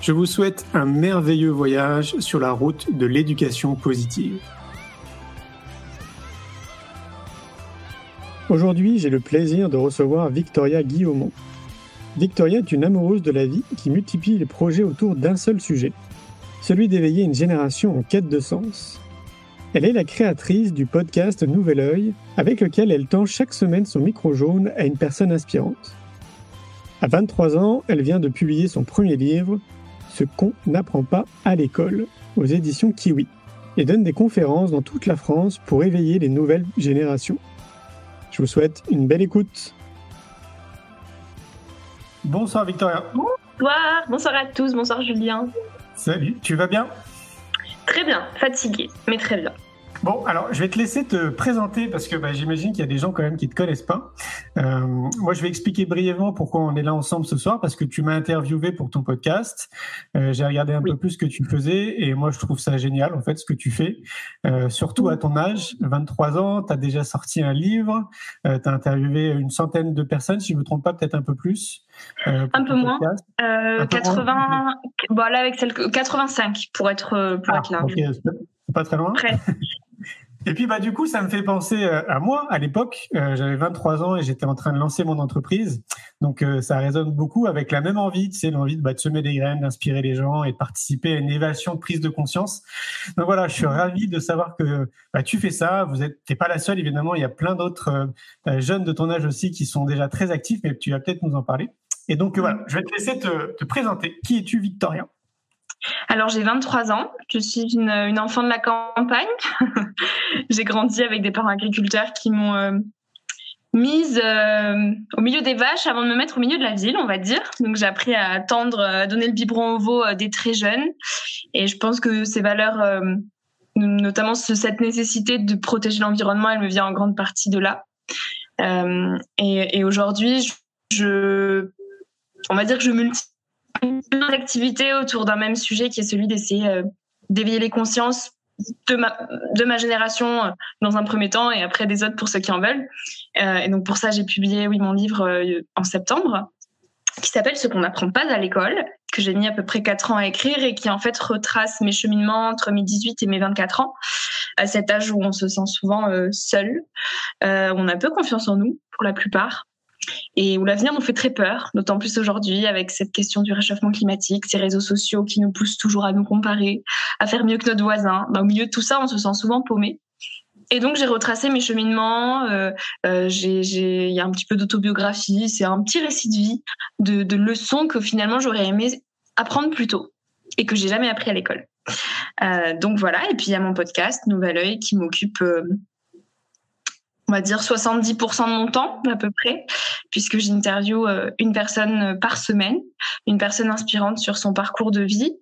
Je vous souhaite un merveilleux voyage sur la route de l'éducation positive. Aujourd'hui, j'ai le plaisir de recevoir Victoria Guillaumont. Victoria est une amoureuse de la vie qui multiplie les projets autour d'un seul sujet, celui d'éveiller une génération en quête de sens. Elle est la créatrice du podcast Nouvel Oeil, avec lequel elle tend chaque semaine son micro jaune à une personne inspirante. À 23 ans, elle vient de publier son premier livre, ce qu'on n'apprend pas à l'école, aux éditions Kiwi, et donne des conférences dans toute la France pour éveiller les nouvelles générations. Je vous souhaite une belle écoute. Bonsoir Victoria. Bonsoir, bonsoir à tous, bonsoir Julien. Salut, tu vas bien? Très bien, fatigué, mais très bien. Bon, alors je vais te laisser te présenter parce que bah, j'imagine qu'il y a des gens quand même qui te connaissent pas. Euh, moi, je vais expliquer brièvement pourquoi on est là ensemble ce soir parce que tu m'as interviewé pour ton podcast. Euh, J'ai regardé un peu plus ce que tu faisais et moi, je trouve ça génial en fait ce que tu fais. Euh, surtout à ton âge, 23 ans, tu as déjà sorti un livre, tu as interviewé une centaine de personnes, si je me trompe pas, peut-être un peu plus. Un peu moins. 80, bon, là, avec celle 85 pour être, pour ah, être large. Okay. C'est pas très loin. Et puis bah du coup ça me fait penser euh, à moi à l'époque euh, j'avais 23 ans et j'étais en train de lancer mon entreprise. Donc euh, ça résonne beaucoup avec la même envie tu sais l'envie de, bah, de semer des graines d'inspirer les gens et de participer à une évasion de prise de conscience. Donc voilà je suis ravi de savoir que bah, tu fais ça. Vous êtes t'es pas la seule évidemment. Il y a plein d'autres euh, jeunes de ton âge aussi qui sont déjà très actifs mais tu vas peut-être nous en parler. Et donc voilà je vais te laisser te, te présenter. Qui es-tu Victoria alors j'ai 23 ans, je suis une, enfant de la campagne. j'ai grandi avec des parents agriculteurs qui m'ont euh, mise euh, au milieu des vaches avant de me mettre au milieu de la ville, on va dire. Donc j'ai appris à attendre, à donner le biberon au veau euh, dès très jeune. Et je pense que ces valeurs, notamment cette nécessité de protéger l'environnement, elle me vient en grande partie de là. Et, aujourd'hui, je, on va dire que je multiplie plein d'activités autour d'un même sujet qui est celui d'essayer euh, d'éveiller les consciences de ma, génération euh, dans un premier temps et après des autres pour ceux qui en veulent. Euh, et donc pour ça, j'ai publié oui, mon livre en septembre qui s'appelle Ce qu'on n'apprend pas à l'école, que j'ai mis à peu près 4 ans à écrire et qui en fait retrace mes cheminements entre mes 18 et mes 24 ans, à cet âge où on se sent souvent seul, on a peu confiance en nous pour la plupart et où l'avenir nous fait très peur, d'autant plus aujourd'hui avec cette question du réchauffement climatique, ces réseaux sociaux qui nous poussent toujours à nous comparer, à faire mieux que notre voisin. Ben, au milieu de tout ça, on se sent souvent paumé. Et donc j'ai retracé mes cheminements. Euh, euh, il y a un petit peu d'autobiographie. C'est un petit récit de vie, de, leçons que finalement j'aurais aimé apprendre plus tôt et que j'ai jamais appris à l'école. Euh, donc voilà. Et puis il y a mon podcast Nouvel Oeil qui m'occupe on va dire 70% de mon temps à peu près, puisque j'interviewe euh, une personne par semaine, une personne inspirante sur son parcours de vie,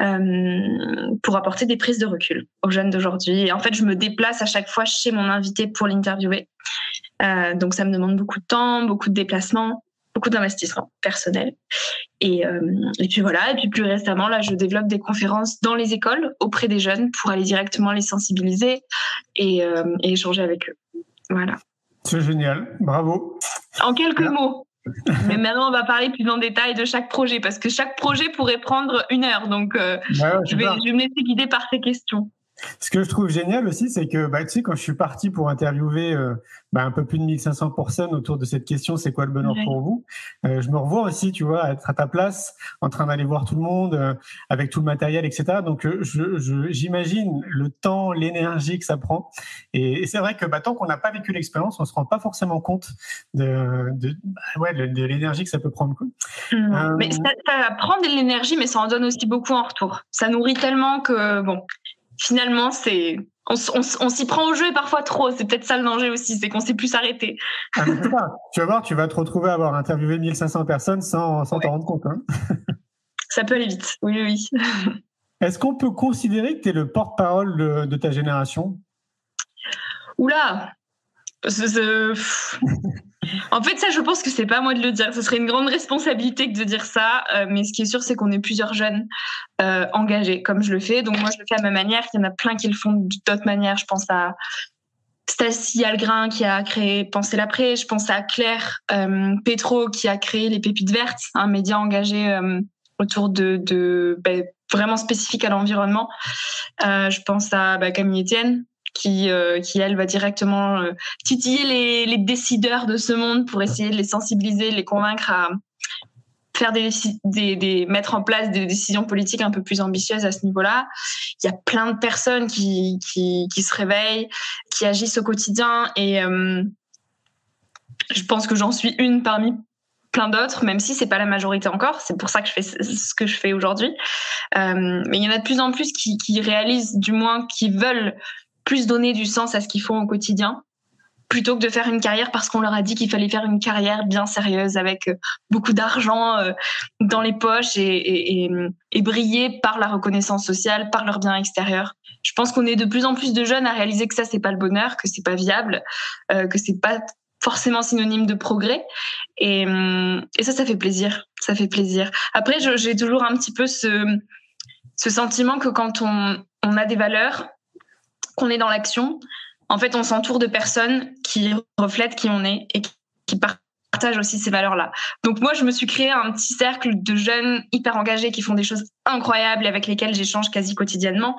euh, pour apporter des prises de recul aux jeunes d'aujourd'hui. Et en fait, je me déplace à chaque fois chez mon invité pour l'interviewer. Euh, donc ça me demande beaucoup de temps, beaucoup de déplacements, beaucoup d'investissement personnel. Et, euh, puis voilà, et puis plus récemment, là, je développe des conférences dans les écoles auprès des jeunes pour aller directement les sensibiliser euh, et échanger avec eux. Voilà. C'est génial, bravo. En quelques Là. mots. Mais maintenant, on va parler plus en détail de chaque projet parce que chaque projet pourrait prendre une heure. Donc, euh, ouais, je, vais, je, vais, me laisser guider par ces questions. Ce que je trouve génial aussi, c'est que bah, tu sais, quand je suis parti pour interviewer euh, bah, un peu plus de 1500 personnes autour de cette question, c'est quoi le bonheur pour vous euh, Je me revois aussi, tu vois, être à ta place, en train d'aller voir tout le monde, euh, avec tout le matériel, etc. Donc, j'imagine le temps, l'énergie que ça prend. Et, c'est vrai que bah, tant qu'on n'a pas vécu l'expérience, on se rend pas forcément compte de, de, bah, ouais, de, l'énergie que ça peut prendre. Mmh. Mais ça, ça prend de l'énergie, mais ça en donne aussi beaucoup en retour. Ça nourrit tellement que, bon, finalement, c'est on, s'y prend au jeu et parfois trop. C'est peut-être ça le danger aussi, c'est qu'on sait plus s'arrêter. Ah, tu vas voir, tu vas te retrouver à avoir interviewé 1500 personnes sans t'en rendre compte. Hein. ça peut aller vite, oui, oui. Est-ce qu'on peut considérer que tu es le porte-parole de, ta génération? Oula En fait, ça, je pense que c'est pas moi de le dire. Ce serait une grande responsabilité de dire ça. Euh, mais ce qui est sûr, c'est qu'on est plusieurs jeunes euh, engagés, comme je le fais. Donc moi, je le fais à ma manière. Il y en a plein qui le font d'autres manières. Je pense à Stacy Algrin qui a créé Penser l'après. Je pense à Claire euh, Petro qui a créé Les Pépites Vertes, un média engagé autour de, de ben, vraiment spécifique à l'environnement. je pense à bah, Camille Etienne qui, euh, qui elle va directement euh, titiller les, décideurs de ce monde pour essayer de les sensibiliser, de les convaincre à faire des, mettre en place des décisions politiques un peu plus ambitieuses à ce niveau-là. Il y a plein de personnes qui, qui, se réveillent, qui agissent au quotidien et euh, je pense que j'en suis une parmi plein d'autres, même si c'est pas la majorité encore. C'est pour ça que je fais ce que je fais aujourd'hui. Mais il y en a de plus en plus qui réalisent, du moins, qui veulent plus donner du sens à ce qu'ils font au quotidien plutôt que de faire une carrière parce qu'on leur a dit qu'il fallait faire une carrière bien sérieuse avec euh, beaucoup d'argent euh, dans les poches et, et, briller par la reconnaissance sociale, par leur bien extérieur. Je pense qu'on est de plus en plus de jeunes à réaliser que ça c'est pas le bonheur, que c'est pas viable, euh, que c'est pas forcément synonyme de progrès et, et ça ça fait plaisir, ça fait plaisir. Après j'ai toujours un petit peu ce ce sentiment que quand on, on a des valeurs qu'on est dans l'action, en fait, on s'entoure de personnes qui reflètent qui on est et qui partagent aussi ces valeurs-là. Donc moi, je me suis créé un petit cercle de jeunes hyper engagés qui font des choses incroyables avec lesquels j'échange quasi quotidiennement.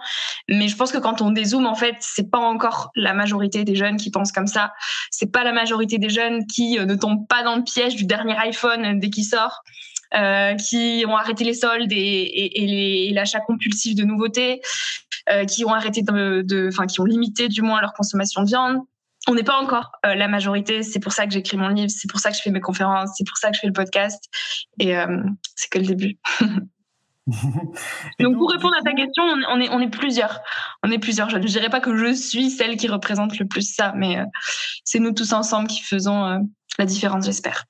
Mais je pense que quand on dézoome, en fait, c'est pas encore la majorité des jeunes qui pensent comme ça. C'est pas la majorité des jeunes qui euh, ne tombent pas dans le piège du dernier iPhone dès qu'il sort. Euh, qui ont arrêté les soldes et, et l'achat compulsif de nouveautés, euh, qui ont arrêté de, enfin, qui ont limité du moins leur consommation de viande. On n'est pas encore euh, la majorité. C'est pour ça que j'écris mon livre, c'est pour ça que je fais mes conférences, c'est pour ça que je fais le podcast. Et euh, c'est que le début. donc, pour répondre à ta question, on est, on est plusieurs. On est plusieurs. Je ne dirais pas que je suis celle qui représente le plus ça, mais c'est nous tous ensemble qui faisons la différence, j'espère.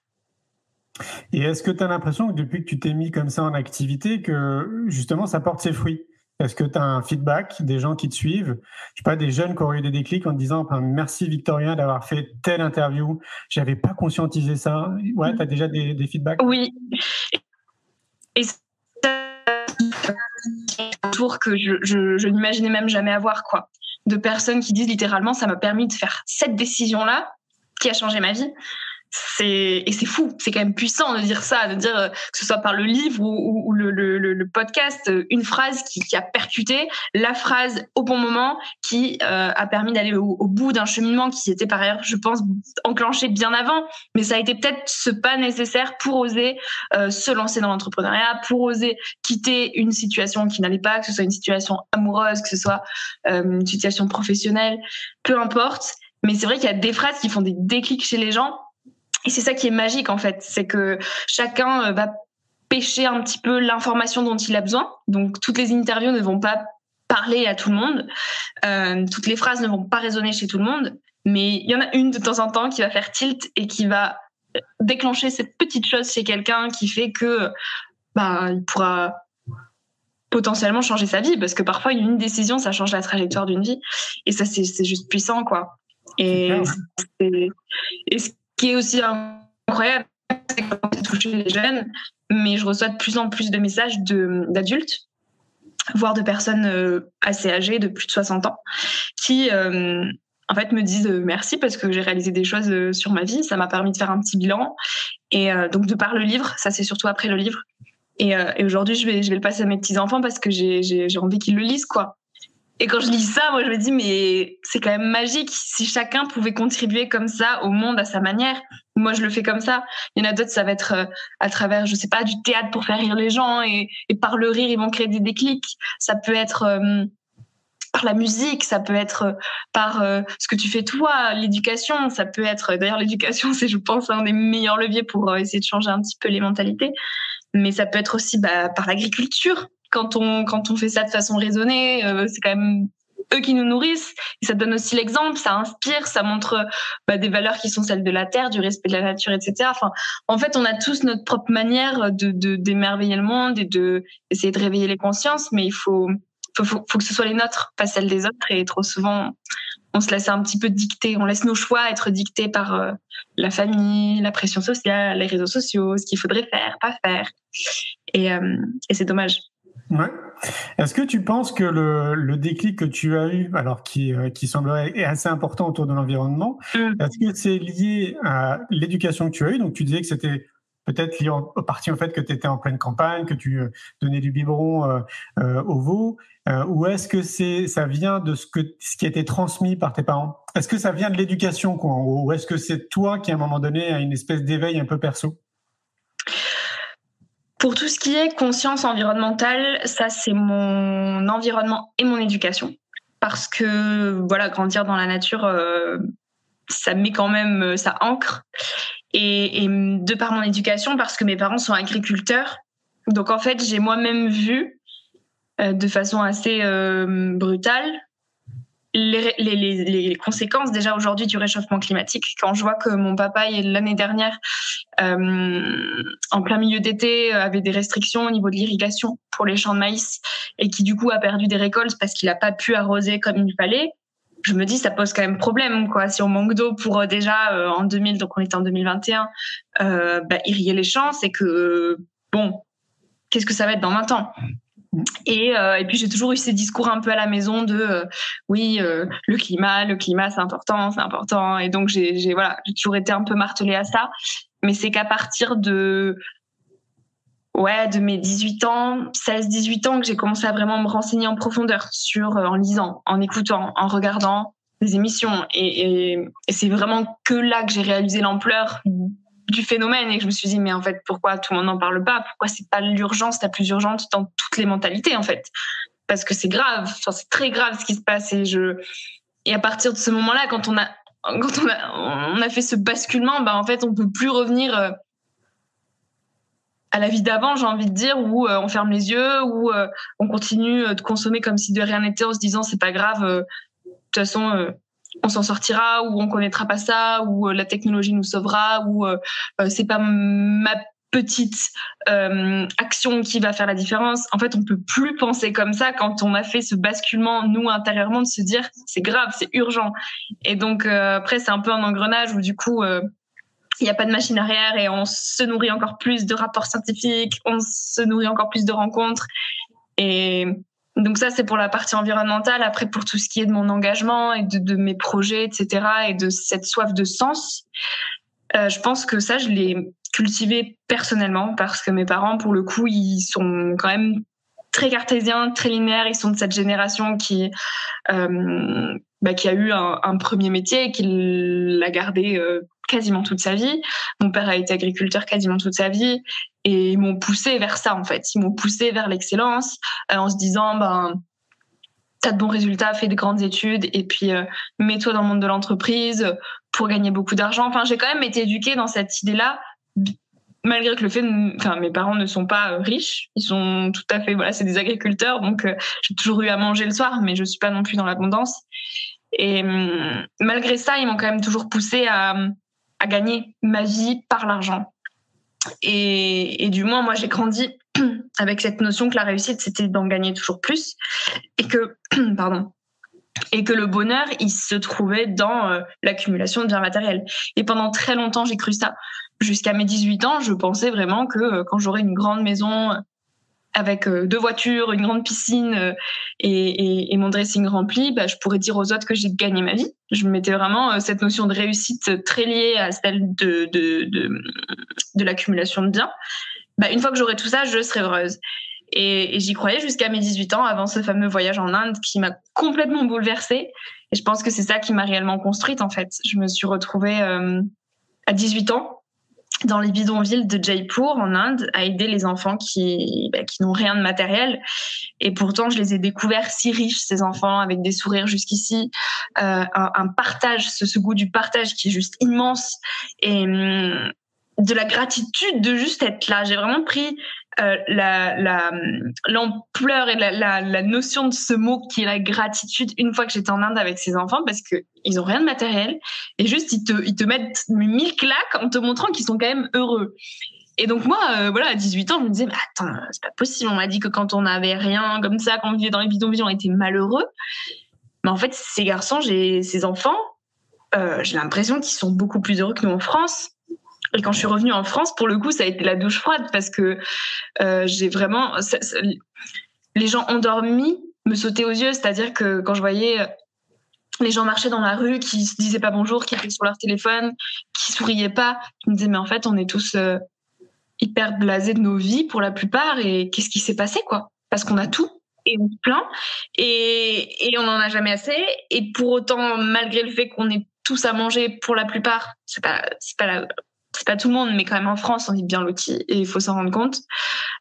Et est-ce que tu as l'impression que depuis que tu t'es mis comme ça en activité, que justement ça porte ses fruits? Est-ce que tu as un feedback des gens qui te suivent? Je sais pas, des jeunes qui auraient eu des déclics en te disant merci Victorien d'avoir fait telle interview, j'avais pas conscientisé ça. Ouais, tu as déjà des, feedbacks? Oui. Et un tour que je, je n'imaginais même jamais avoir, quoi. De personnes qui disent littéralement ça m'a permis de faire cette décision-là qui a changé ma vie c'est et c'est fou, c'est quand même puissant de dire ça, de dire euh, que ce soit par le livre ou, le, podcast, euh, une phrase qui, qui, a percuté, la phrase au bon moment qui euh, a permis d'aller au, bout d'un cheminement qui était par ailleurs, je pense, enclenché bien avant, mais ça a été peut-être ce pas nécessaire pour oser se lancer dans l'entrepreneuriat, pour oser quitter une situation qui n'allait pas, que ce soit une situation amoureuse, que ce soit une situation professionnelle, peu importe. Mais c'est vrai qu'il y a des phrases qui font des déclics chez les gens et c'est ça qui est magique en fait, c'est que chacun euh, va pêcher un petit peu l'information dont il a besoin. Donc toutes les interviews ne vont pas parler à tout le monde, euh, toutes les phrases ne vont pas résonner chez tout le monde, mais il y en a une de temps en temps qui va faire tilt et qui va déclencher cette petite chose chez quelqu'un qui fait que bah, il pourra potentiellement changer sa vie. Parce que parfois une décision ça change la trajectoire d'une vie. Et ça c'est juste puissant quoi. Et, et qui est aussi incroyable, c'est quand touché les jeunes, mais je reçois de plus en plus de messages d'adultes, voire de personnes euh, assez âgées, de plus de 60 ans, qui euh, en fait me disent euh, merci parce que j'ai réalisé des choses sur ma vie, ça m'a permis de faire un petit bilan. Et donc de par le livre, ça c'est surtout après le livre. Et, aujourd'hui, je vais, je vais le passer à mes petits enfants parce que j'ai envie qu'ils le lisent, quoi. Et quand je lis ça, moi, je me dis, mais c'est quand même magique si chacun pouvait contribuer comme ça au monde à sa manière. Moi, je le fais comme ça. Il y en a d'autres, ça va être euh, à travers, je sais pas, du théâtre pour faire rire les gens et, par le rire, ils vont créer des déclics. Ça peut être euh, par la musique, ça peut être euh, par ce que tu fais toi, l'éducation, ça peut être, d'ailleurs, l'éducation, c'est, je pense, un des meilleurs leviers pour essayer de changer un petit peu les mentalités. Mais ça peut être aussi bah, par l'agriculture quand on quand on fait ça de façon raisonnée, euh, c'est quand même eux qui nous nourrissent. Et ça donne aussi l'exemple, ça inspire, ça montre bah, des valeurs qui sont celles de la terre, du respect de la nature, etc. En fait, on a tous notre propre manière de d'émerveiller le monde et de essayer de réveiller les consciences, mais il faut faut, que ce soit les nôtres, pas celles des autres. Et trop souvent, on se laisse un petit peu dicter, on laisse nos choix être dictés par euh, la famille, la pression sociale, les réseaux sociaux, ce qu'il faudrait faire, pas faire. Et, euh, et c'est dommage. Ouais. Est-ce que tu penses que le, le, déclic que tu as eu, alors qui, euh, qui semblerait assez important autour de l'environnement, mm. est-ce que c'est lié à l'éducation que tu as eue? Donc tu disais que c'était peut-être lié en, partie au fait que tu étais en pleine campagne, que tu euh, donnais du biberon euh, euh, aux veaux, euh, ou est-ce que c'est ça vient de ce que ce qui a été transmis par tes parents? Est-ce que ça vient de l'éducation, quoi, ou est-ce que c'est toi qui à un moment donné a une espèce d'éveil un peu perso? Pour tout ce qui est conscience environnementale, ça c'est mon environnement et mon éducation. Parce que voilà, grandir dans la nature, euh, ça met quand même, ça ancre. Et, de par mon éducation, parce que mes parents sont agriculteurs, donc en fait j'ai moi-même vu euh, de façon assez euh, brutale les, les, les, conséquences déjà aujourd'hui du réchauffement climatique. Quand je vois que mon papa l'année dernière, euh, en plein milieu d'été, avait des restrictions au niveau de l'irrigation pour les champs de maïs et qui du coup a perdu des récoltes parce qu'il n'a pas pu arroser comme il fallait. Je me dis ça pose quand même problème quoi. Si on manque d'eau pour euh, déjà euh, en 2000, donc on est en 2021, euh, bah, irriguer les champs, c'est que bon, qu'est-ce que ça va être dans 20 ans? Et, euh, et, puis j'ai toujours eu ces discours un peu à la maison de euh, oui euh, le climat le climat c'est important c'est important. Et donc j'ai voilà j'ai toujours été un peu martelée à ça. Mais c'est qu'à partir de ouais de mes 18 ans 16 18 ans que j'ai commencé à vraiment me renseigner en profondeur sur en lisant en écoutant en regardant des émissions. Et c'est vraiment que là que j'ai réalisé l'ampleur du phénomène et je me suis dit mais en fait pourquoi tout le monde n'en parle pas? Pourquoi c'est pas l'urgence la plus urgente dans toutes les mentalités en fait? Parce que c'est grave. Enfin, c'est très grave ce qui se passe et je et à partir de ce moment-là quand on a quand on a on a fait ce basculement bah en fait on peut plus revenir euh, à la vie d'avant j'ai envie de dire où euh, on ferme les yeux où euh, on continue de consommer comme si de rien n'était en se disant c'est pas grave de toute façon on s'en sortira ou on connaîtra pas ça ou euh, la technologie nous sauvera ou euh, euh, c'est pas ma petite action qui va faire la différence. En fait, on peut plus penser comme ça quand on a fait ce basculement nous intérieurement de se dire c'est grave, c'est urgent. Et donc euh, après c'est un peu un engrenage où du coup il n'y a pas de machine arrière et on se nourrit encore plus de rapports scientifiques, on se nourrit encore plus de rencontres et donc ça, c'est pour la partie environnementale. Après, pour tout ce qui est de mon engagement et de, mes projets, etc., et de cette soif de sens, euh, je pense que ça, je l'ai cultivé personnellement parce que mes parents, pour le coup, ils sont quand même très cartésiens, très linéaires. Ils sont de cette génération qui euh, bah, qui a eu un, un, premier métier et qui l'a gardé euh, quasiment toute sa vie. Mon père a été agriculteur quasiment toute sa vie et ils m'ont poussé vers ça en fait. Ils m'ont poussé vers l'excellence euh, en se disant ben t'as de bons résultats, fais de grandes études et puis euh, mets-toi dans le monde de l'entreprise pour gagner beaucoup d'argent. Enfin, j'ai quand même été éduquée dans cette idée-là malgré que le fait, enfin, mes parents ne sont pas euh, riches, ils sont tout à fait, voilà, c'est des agriculteurs, donc j'ai toujours eu à manger le soir, mais je suis pas non plus dans l'abondance. Et hum, malgré ça, ils m'ont quand même toujours poussé à, à gagner ma vie par l'argent. Et, du moins, moi, j'ai grandi avec cette notion que la réussite, c'était d'en gagner toujours plus et que, pardon, et que le bonheur, il se trouvait dans euh, l'accumulation de biens matériels. Et pendant très longtemps, j'ai cru ça. Jusqu'à mes 18 ans, je pensais vraiment que euh, quand j'aurais une grande maison avec euh, deux voitures, une grande piscine euh, et, et, et, mon dressing rempli, bah, je pourrais dire aux autres que j'ai gagné ma vie. Je mettais vraiment euh, cette notion de réussite très liée à celle de, de, de, de l'accumulation de biens. Bah, une fois que j'aurai tout ça, je serai heureuse. Et, j'y croyais jusqu'à mes 18 ans, avant ce fameux voyage en Inde qui m'a complètement bouleversée. Et je pense que c'est ça qui m'a réellement construite, en fait. Je me suis retrouvée euh, à 18 ans dans les bidonvilles de Jaipur en Inde à aider les enfants qui, bah, qui n'ont rien de matériel. Et pourtant, je les ai découverts si riches, ces enfants, avec des sourires jusqu'ici, euh, un, un, partage, ce, ce, goût du partage qui est juste immense. Et hum, de la gratitude de juste être là. J'ai vraiment pris euh, la, la, l'ampleur et la, notion de ce mot qui est la gratitude une fois que j'étais en Inde avec ces enfants parce que ils ont rien de matériel et juste ils te, ils te mettent mille claques en te montrant qu'ils sont quand même heureux. Et donc moi, euh, voilà, à 18 ans, je me disais, mais attends, c'est pas possible. On m'a dit que quand on n'avait rien comme ça, quand on vivait dans les bidonvilles, on était malheureux. Mais en fait, ces garçons, j'ai ces enfants, euh, j'ai l'impression qu'ils sont beaucoup plus heureux que nous en France. Et quand je suis revenue en France, pour le coup, ça a été la douche froide parce que euh, j'ai vraiment les gens endormis me sautaient aux yeux. C'est-à-dire que quand je voyais euh, les gens marcher dans la rue, qui se disaient pas bonjour, qui étaient sur leur téléphone, qui souriaient pas, je me disais mais en fait on est tous euh, hyper blasés de nos vies pour la plupart et qu'est-ce qui s'est passé quoi? Parce qu'on a tout et on se plaint et, et on n'en a jamais assez et pour autant malgré le fait qu'on ait tous à manger pour la plupart, c'est pas c'est pas la c'est pas tout le monde, mais quand même en France, on est bien loti et il faut s'en rendre compte.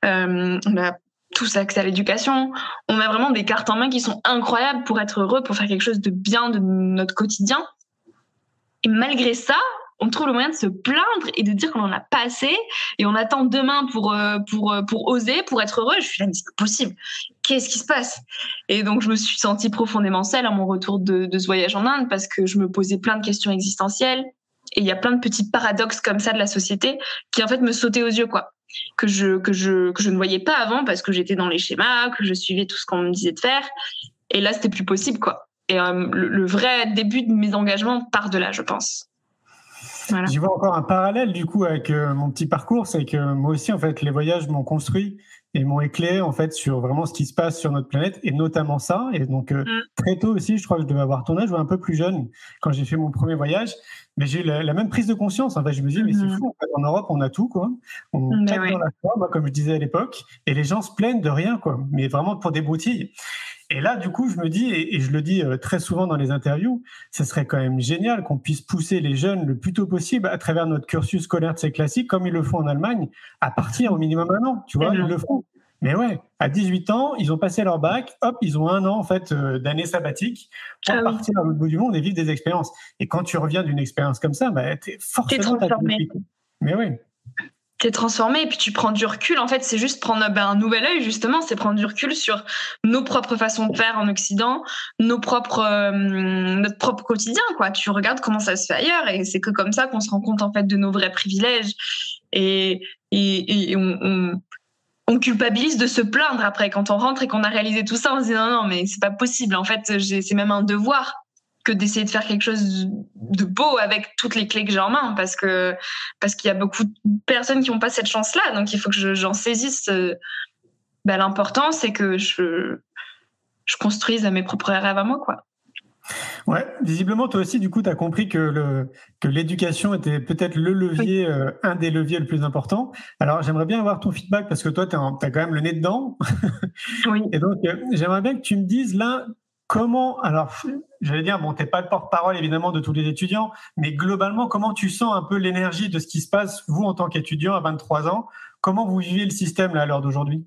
Euh, on a tous accès à l'éducation. On a vraiment des cartes en main qui sont incroyables pour être heureux, pour faire quelque chose de bien de notre quotidien. Et malgré ça, on trouve le moyen de se plaindre et de dire qu'on en a pas assez et on attend demain pour euh, pour euh, pour oser, pour être heureux. Je suis là, mais c'est pas possible. Qu'est-ce qui se passe? Et donc je me suis sentie profondément seule à mon retour de, de ce voyage en Inde parce que je me posais plein de questions existentielles. Et il y a plein de petits paradoxes comme ça de la société qui en fait me sautaient aux yeux, quoi. Que je, que je, que je ne voyais pas avant parce que j'étais dans les schémas, que je suivais tout ce qu'on me disait de faire. Et là, c'était plus possible, quoi. Et euh, le, vrai début de mes engagements part de là, je pense. Voilà. Je vois encore un parallèle du coup avec euh, mon petit parcours, c'est que moi aussi en fait les voyages m'ont construit et m'ont éclairé en fait sur vraiment ce qui se passe sur notre planète et notamment ça. Et donc euh, mm. très tôt aussi, je crois que je devais avoir ton âge ou un peu plus jeune quand j'ai fait mon premier voyage. Mais j'ai eu la, même prise de conscience. En fait, je me dis mais c'est mm-hmm. fou. En, Europe, on a tout quoi. On mm, ben dans la foi, moi, comme je disais à l'époque, et les gens se plaignent de rien quoi. Mais vraiment pour des broutilles. Et là, du coup, je me dis, et, je le dis euh, très souvent dans les interviews, ce serait quand même génial qu'on puisse pousser les jeunes le plus tôt possible à travers notre cursus scolaire de ces classiques, comme ils le font en Allemagne, à partir au minimum un an. Tu vois, ils le font. Mais ouais, à 18 ans, ils ont passé leur bac, hop, ils ont un an en fait euh, d'année sabbatique pour ah partir au bout du monde et vivre des expériences. Et quand tu reviens d'une expérience comme ça, bah, es forcément transformé. Mais oui t'es transformé et puis tu prends du recul. En fait, c'est juste prendre ben, un nouvel œil, justement, c'est prendre du recul sur nos propres façons de faire en Occident, nos propres, euh, notre propre quotidien, quoi. Tu regardes comment ça se fait ailleurs et c'est que comme ça qu'on se rend compte, en fait, de nos vrais privilèges et, et, et on, on, on, culpabilise de se plaindre après quand on rentre et qu'on a réalisé tout ça. On se dit non, non, mais c'est pas possible. En fait, c'est même un devoir que d'essayer de faire quelque chose de beau avec toutes les clés que j'ai en main parce que parce qu'il y a beaucoup de personnes qui n'ont pas cette chance là donc il faut que j'en saisisse ben, l'important c'est que je je construise mes propres rêves à moi quoi Ouais, visiblement, toi aussi, du coup, tu as compris que, le, que l'éducation était peut-être le levier, euh, un des leviers le plus important. Alors, j'aimerais bien avoir ton feedback parce que toi, tu as, quand même le nez dedans. Oui. Et donc, euh, j'aimerais bien que tu me dises là, Comment, alors, j'allais dire, bon, t'es pas le porte-parole évidemment de tous les étudiants, mais globalement, comment tu sens un peu l'énergie de ce qui se passe, vous, en tant qu'étudiant à 23 ans? Comment vous vivez le système là, à l'heure d'aujourd'hui?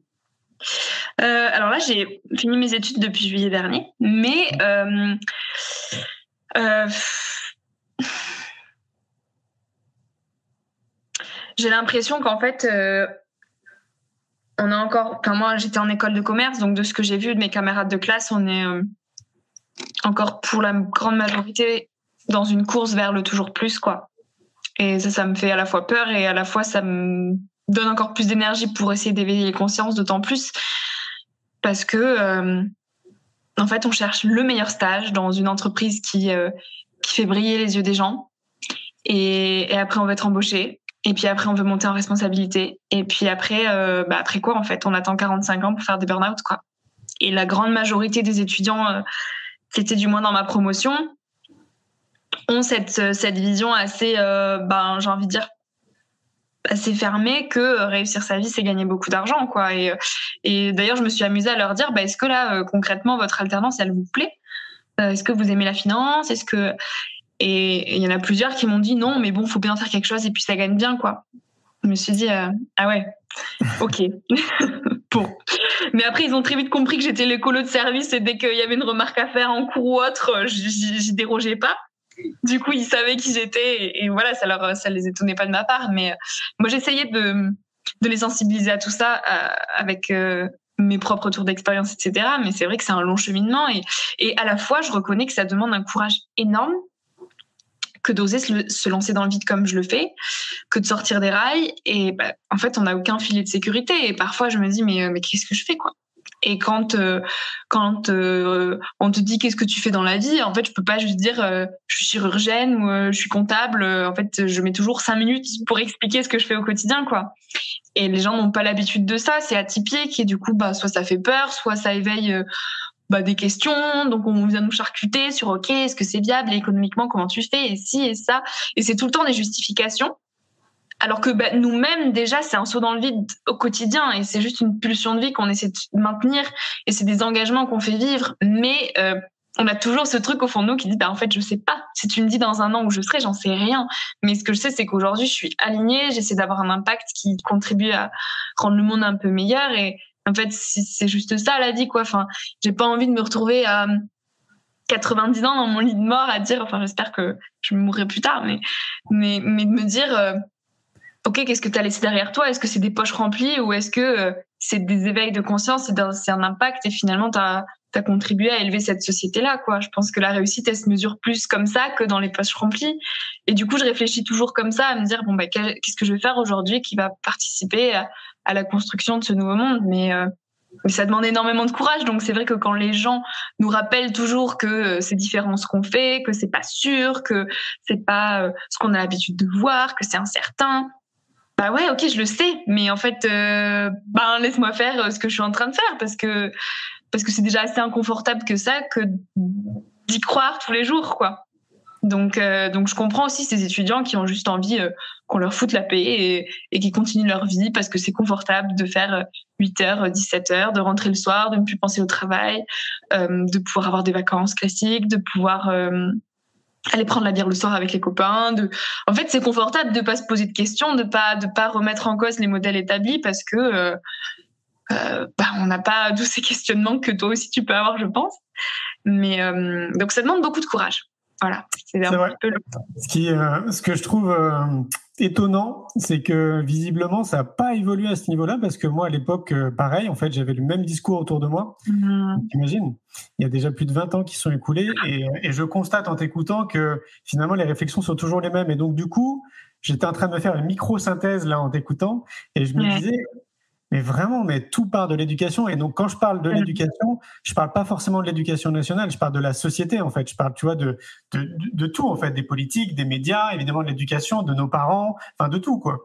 Euh, alors là, j'ai fini mes études depuis juillet dernier, mais euh, euh, j'ai l'impression qu'en fait, on a encore. Moi, j'étais en école de commerce, donc de ce que j'ai vu de mes camarades de classe, on est encore pour la grande majorité dans une course vers le toujours plus, quoi. Et ça, ça me fait à la fois peur et à la fois ça me donne encore plus d'énergie pour essayer d'éveiller les consciences, d'autant plus parce que, euh, en fait, on cherche le meilleur stage dans une entreprise qui, euh, qui fait briller les yeux des gens. Et, après, on va être embauché. Et puis après, on veut monter en responsabilité. Et puis après, euh, bah après quoi, en fait On attend 45 ans pour faire des burn-out, quoi. Et la grande majorité des étudiants qui étaient du moins dans ma promotion, ont cette, cette vision assez, ben, j'ai envie de dire, assez fermé que réussir sa vie c'est gagner beaucoup d'argent quoi. Et, et d'ailleurs je me suis amusée à leur dire bah, est-ce que là concrètement votre alternance elle vous plaît? Est-ce que vous aimez la finance? Est-ce que et il y en a plusieurs qui m'ont dit non mais bon faut bien faire quelque chose et puis ça gagne bien quoi. Je me suis dit ah ouais ok. Bon. Mais après ils ont très vite compris que j'étais l'écolo de service et dès qu'il y avait une remarque à faire en cours ou autre j'y dérogeais pas du coup, ils savaient qui j'étais et, voilà, ça leur, ça les étonnait pas de ma part. Mais euh, moi, j'essayais de, les sensibiliser à tout ça euh, avec euh, mes propres tours d'expérience, etc. Mais c'est vrai que c'est un long cheminement et, et à la fois, je reconnais que ça demande un courage énorme que d'oser se, lancer dans le vide comme je le fais, que de sortir des rails. Et bah, en fait, on n'a aucun filet de sécurité. Et parfois, je me dis, mais, mais qu'est-ce que je fais, quoi? Et quand euh, quand euh, on te dit qu'est-ce que tu fais dans la vie, en fait, je peux pas juste dire euh, je suis chirurgienne ou je suis comptable. En fait, je mets toujours cinq minutes pour expliquer ce que je fais au quotidien, quoi. Et les gens n'ont pas l'habitude de ça, c'est atypique et du coup, bah, soit ça fait peur, soit ça éveille bah, des questions. Donc, on vient nous charcuter sur OK, est-ce que c'est viable économiquement, comment tu fais, et si et ça. Et c'est tout le temps des justifications. Alors que bah, nous-mêmes, déjà, c'est un saut dans le vide au quotidien et c'est juste une pulsion de vie qu'on essaie de maintenir et c'est des engagements qu'on fait vivre. Mais euh, on a toujours ce truc au fond de nous qui dit, bah, en fait, je sais pas. Si tu me dis dans un an où je serai, j'en sais rien. Mais ce que je sais, c'est qu'aujourd'hui, je suis alignée, j'essaie d'avoir un impact qui contribue à rendre le monde un peu meilleur et en fait, c'est juste ça la vie, quoi. Enfin, j'ai pas envie de me retrouver à 90 ans dans mon lit de mort à dire, enfin, j'espère que je mourrai plus tard, mais, mais, mais de me dire, euh, ok, qu'est-ce que tu as laissé derrière toi? Est-ce que c'est des poches remplies ou est-ce que euh, c'est des éveils de conscience, c'est un, impact et finalement tu as, contribué à élever cette société-là quoi? Je pense que la réussite, elle se mesure plus comme ça que dans les poches remplies. Et du coup, je réfléchis toujours comme ça, à me dire, bon, bah, qu'est-ce que je vais faire aujourd'hui qui va participer à, la construction de ce nouveau monde? Mais, euh, mais ça demande énormément de courage. Donc c'est vrai que quand les gens nous rappellent toujours que euh, c'est différent ce qu'on fait, que c'est pas sûr, que c'est pas ce qu'on a l'habitude de voir, que c'est incertain, bah ouais, ok, je le sais, mais en fait, euh, ben laisse-moi faire euh, ce que je suis en train de faire parce que parce que c'est déjà assez inconfortable que ça que d'y croire tous les jours, quoi. Donc euh, donc je comprends aussi ces étudiants qui ont juste envie qu'on leur foute la paix et, et qui continuent leur vie parce que c'est confortable de faire 8 heures, 17 heures, de rentrer le soir, de ne plus penser au travail, de pouvoir avoir des vacances classiques, de pouvoir aller prendre la bière le soir avec les copains. En fait, c'est confortable de pas se poser de questions, de pas de pas remettre en cause les modèles établis parce que euh, euh, bah, on n'a pas tous ces questionnements que toi aussi tu peux avoir, je pense. Mais euh, donc ça demande beaucoup de courage. Voilà, c'est un peu le... ce, qui, euh, ce que je trouve euh, étonnant, c'est que visiblement, ça n'a pas évolué à ce niveau-là, parce que moi, à l'époque, euh, pareil, en fait, j'avais le même discours autour de moi. Mmh. T'imagines Il y a déjà plus de 20 ans qui sont écoulés, et, et je constate en t'écoutant que finalement, les réflexions sont toujours les mêmes. Et donc, du coup, j'étais en train de me faire une micro-synthèse là en t'écoutant, et je me disais, mais vraiment, mais tout part de l'éducation. Et donc, quand je parle de l'éducation, je parle pas forcément de l'éducation nationale, je parle de la société, en fait. Je parle, tu vois, de, de, de tout, en fait, des politiques, des médias, évidemment de l'éducation, de nos parents, enfin, de tout, quoi.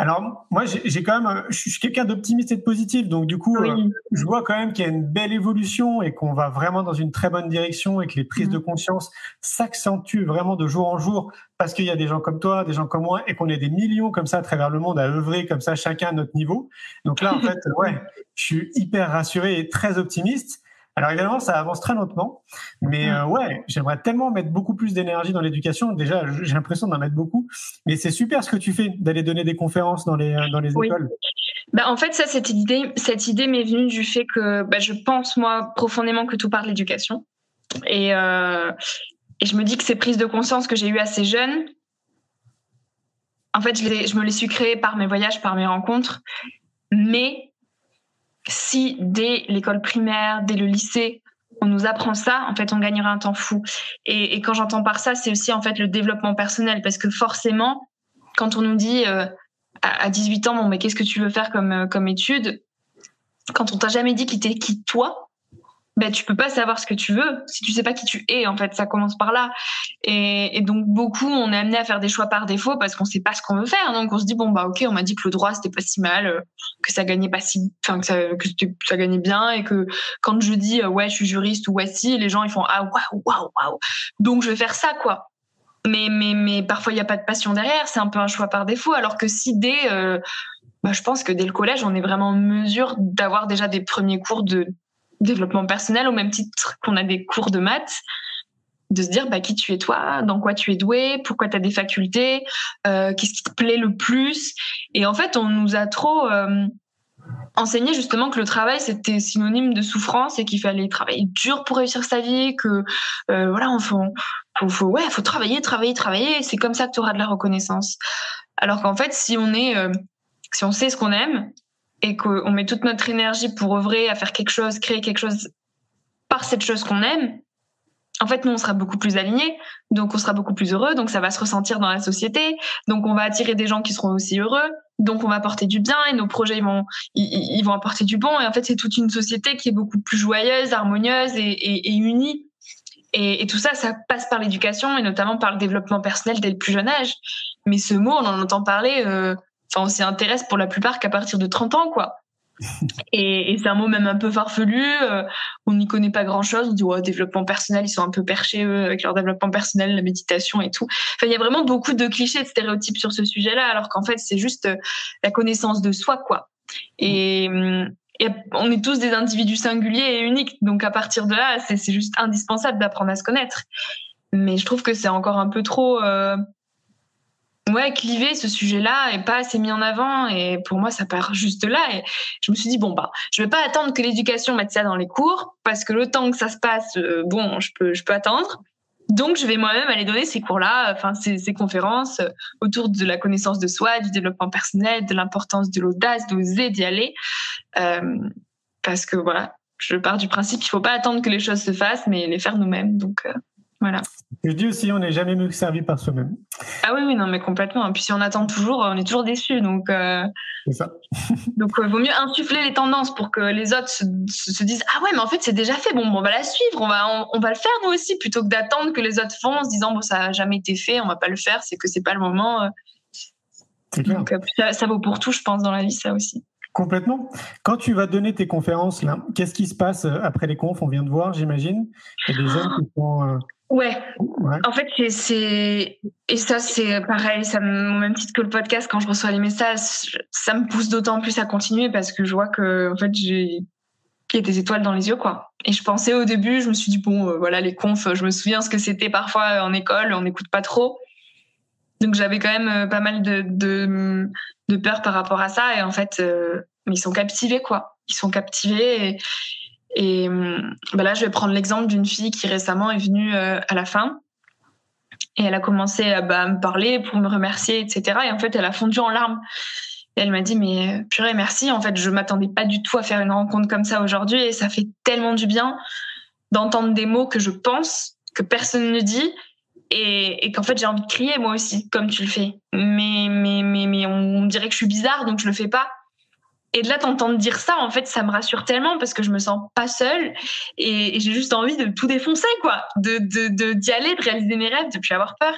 Alors, moi, j'ai quand même, je suis quelqu'un d'optimiste et de positif, donc du coup, euh, je vois quand même qu'il y a une belle évolution et qu'on va vraiment dans une très bonne direction et que les prises de mmh. conscience s'accentuent vraiment de jour en jour parce qu'il y a des gens comme toi, des gens comme moi et qu'on est des millions comme ça à travers le monde à œuvrer comme ça, chacun à notre niveau. Donc là, en fait, ouais, je suis hyper rassuré et très optimiste. Alors évidemment, ça avance très lentement, mais euh, ouais, j'aimerais tellement mettre beaucoup plus d'énergie dans l'éducation. Déjà, j'ai l'impression d'en mettre beaucoup, mais c'est super ce que tu fais d'aller donner des conférences dans les dans les écoles. Bah, en fait, ça, cette idée, cette idée m'est venue du fait que bah, je pense moi profondément que tout part de l'éducation, et euh, et je me dis que ces prises de conscience que j'ai eues assez jeune, en fait, je, je me les suis créées par mes voyages, par mes rencontres, mais si dès l'école primaire, dès le lycée, on nous apprend ça, en fait, on gagnera un temps fou. Et, quand j'entends par ça, c'est aussi en fait le développement personnel, parce que forcément, quand on nous dit euh, à, 18 ans, bon, mais qu'est-ce que tu veux faire comme euh, comme étude? Quand on t'a jamais dit qui t'es qui toi, ben tu peux pas savoir ce que tu veux si tu sais pas qui tu es en fait. Ça commence par là. Et, donc beaucoup on est amené à faire des choix par défaut parce qu'on sait pas ce qu'on veut faire. Donc on se dit bon bah ok on m'a dit que le droit c'était pas si mal euh, que ça gagnait pas si enfin que ça que ça gagnait bien et que quand je dis euh, ouais je suis juriste ou voici les gens ils font ah waouh waouh waouh. Donc je vais faire ça quoi. Mais, mais, mais parfois il n'y a pas de passion derrière, c'est un peu un choix par défaut. Alors que si dès, euh, bah, je pense que dès le collège, on est vraiment en mesure d'avoir déjà des premiers cours de développement personnel au même titre qu'on a des cours de maths de se dire bah, qui tu es toi, dans quoi tu es doué, pourquoi tu as des facultés, euh, qu'est-ce qui te plaît le plus. Et en fait, on nous a trop euh, enseigné justement que le travail, c'était synonyme de souffrance et qu'il fallait travailler dur pour réussir sa vie, que euh, voilà, on faut, faut, ouais, faut travailler, travailler, travailler. C'est comme ça que tu auras de la reconnaissance. Alors qu'en fait, si on est, si on sait ce qu'on aime et qu'on met toute notre énergie pour œuvrer à faire quelque chose, créer quelque chose par cette chose qu'on aime, en fait, nous, on sera beaucoup plus alignés, donc on sera beaucoup plus heureux, donc ça va se ressentir dans la société, donc on va attirer des gens qui seront aussi heureux, donc on va apporter du bien et nos projets ils vont, ils, vont apporter du bon. Et en fait, c'est toute une société qui est beaucoup plus joyeuse, harmonieuse et, unie. Et, tout ça, ça passe par l'éducation et notamment par le développement personnel dès le plus jeune âge. Mais ce mot, on en entend parler, euh, enfin, on s'y intéresse pour la plupart qu'à partir de 30 ans, quoi. Et, et c'est un mot même un peu farfelu. Euh, on n'y connaît pas grand-chose. On dit ouais, développement personnel, ils sont un peu perchés eux, avec leur développement personnel, la méditation et tout. Enfin, il y a vraiment beaucoup de clichés, de stéréotypes sur ce sujet-là, alors qu'en fait, c'est juste euh, la connaissance de soi, quoi. Et, et, on est tous des individus singuliers et uniques. Donc à partir de là, c'est juste indispensable d'apprendre à se connaître. Mais je trouve que c'est encore un peu trop euh, ouais, cliver ce sujet-là et pas assez mis en avant. Et pour moi, ça part juste là. Et je me suis dit, bon, bah, je vais pas attendre que l'éducation mette ça dans les cours parce que le temps que ça se passe, euh, bon, je peux, je peux attendre. Donc, je vais moi-même aller donner ces cours-là, enfin, ces, ces, conférences euh, autour de la connaissance de soi, du développement personnel, de l'importance de l'audace, d'oser d'y aller. Euh, parce que voilà, je pars du principe qu'il faut pas attendre que les choses se fassent, mais les faire nous-mêmes. Donc, euh, voilà. Je dis aussi, on n'est jamais mieux servi par soi-même. Ah oui, oui, non, mais complètement. Et puis si on attend toujours, on est toujours déçu. Donc, euh... c'est ça. donc, il vaut mieux insuffler les tendances pour que les autres se, se, disent Ah ouais, mais en fait, c'est déjà fait. Bon, on va la suivre, on va, on, va le faire nous aussi, plutôt que d'attendre que les autres font en se disant Bon, ça n'a jamais été fait, on va pas le faire, c'est que c'est pas le moment. Euh. Donc, euh, ça, ça vaut pour tout, je pense, dans la vie, ça aussi. Complètement. Quand tu vas donner tes conférences, là, qu'est-ce qui se passe euh, après les confs? On vient de voir, j'imagine. Il y a des jeunes qui sont. Ouais. En fait, c'est et ça c'est pareil, ça me... au même titre que le podcast quand je reçois les messages, ça me pousse d'autant plus à continuer parce que je vois que en fait j'ai il y a des étoiles dans les yeux quoi. Et je pensais au début, je me suis dit bon euh, voilà les confs, je me souviens ce que c'était parfois en école, on n'écoute pas trop. Donc j'avais quand même euh, pas mal de, de, de peur par rapport à ça et en fait euh, ils sont captivés quoi. Ils sont captivés et, et bah là, je vais prendre l'exemple d'une fille qui récemment est venue euh, à la fin. Et elle a commencé à, bah, me parler pour me remercier, etc. Et en fait, elle a fondu en larmes. Et elle m'a dit, mais purée, merci. En fait, je m'attendais pas du tout à faire une rencontre comme ça aujourd'hui. Et ça fait tellement du bien d'entendre des mots que je pense, que personne ne dit. Et, qu'en fait, j'ai envie de crier moi aussi, comme tu le fais. Mais, mais, mais, mais on, on dirait que je suis bizarre, donc je le fais pas. Et de là, t'entendre dire ça, en fait, ça me rassure tellement parce que je me sens pas seule et, j'ai juste envie de tout défoncer, quoi, de de d'y aller, de réaliser mes rêves, de plus avoir peur.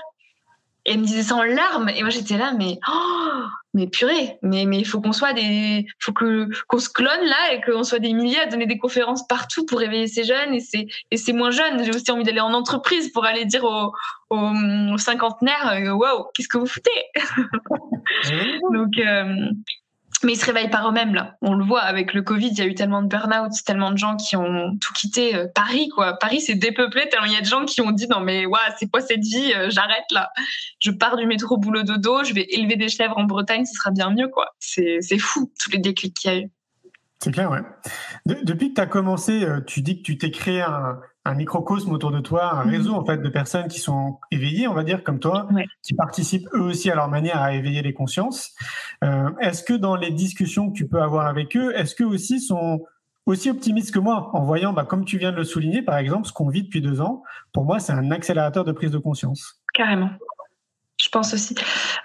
Et elle me disait ça en larmes et moi j'étais là, mais oh, mais purée, mais mais il faut qu'on soit des, faut que qu'on se clone là et qu'on soit des milliers à donner des conférences partout pour réveiller ces jeunes et c'est et c'est moins jeunes. J'ai aussi envie d'aller en entreprise pour aller dire aux, aux, cinquantenaires, euh, waouh, qu'est-ce que vous foutez? Donc euh, mais ils se réveillent par eux-mêmes là. On le voit avec le Covid, il y a eu tellement de burn-out, tellement de gens qui ont tout quitté. Euh, Paris quoi, Paris c'est dépeuplé tellement il y a de gens qui ont dit non mais ouais c'est quoi cette vie, euh, j'arrête là. Je pars du métro boulot dodo, je vais élever des chèvres en Bretagne, ce sera bien mieux quoi. C'est fou tous les déclics qu'il y a eu. C'est clair ouais. depuis que tu as commencé, euh, tu dis que tu t'es créé un, un microcosme autour de toi, un mhm. réseau en fait de personnes qui sont éveillées, on va dire comme toi, qui participent eux aussi à leur manière à éveiller les consciences. Euh, est-ce que dans les discussions que tu peux avoir avec eux, est-ce qu'eux aussi sont aussi optimistes que moi en voyant, bah, comme tu viens de le souligner par exemple, ce qu'on vit depuis deux ans, pour moi c'est un accélérateur de prise de conscience. Carrément. Je pense aussi.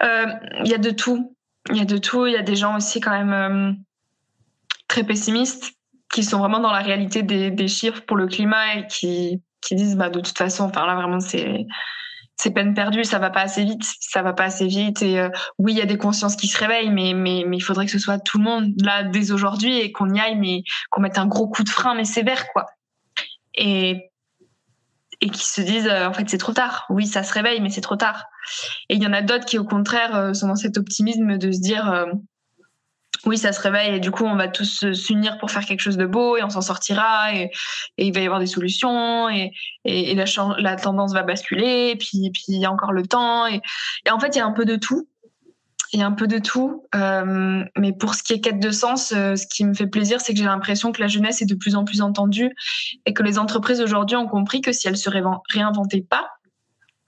Euh, il y a de tout. Il y a de tout. Il y a des gens aussi quand même euh, très pessimistes qui sont vraiment dans la réalité des, chiffres pour le climat et qui, qui disent bah de toute façon enfin là vraiment c'est c'est peine perdue, ça va pas assez vite, ça va pas assez vite. Et euh, oui, il y a des consciences qui se réveillent, mais mais mais il faudrait que ce soit tout le monde là dès aujourd'hui et qu'on y aille, mais qu'on mette un gros coup de frein, mais sévère quoi. Et et qui se disent en fait c'est trop tard. Oui, ça se réveille, mais c'est trop tard. Et il y en a d'autres qui au contraire sont dans cet optimisme de se dire oui, ça se réveille et du coup, on va tous s'unir pour faire quelque chose de beau et on s'en sortira et, il va y avoir des solutions et, la, tendance va basculer et puis, puis il y a encore le temps et, en fait, il y a un peu de tout. Il y a un peu de tout, euh, mais pour ce qui est quête de sens, euh, ce qui me fait plaisir, c'est que j'ai l'impression que la jeunesse est de plus en plus entendue et que les entreprises aujourd'hui ont compris que si elles se réinventaient pas,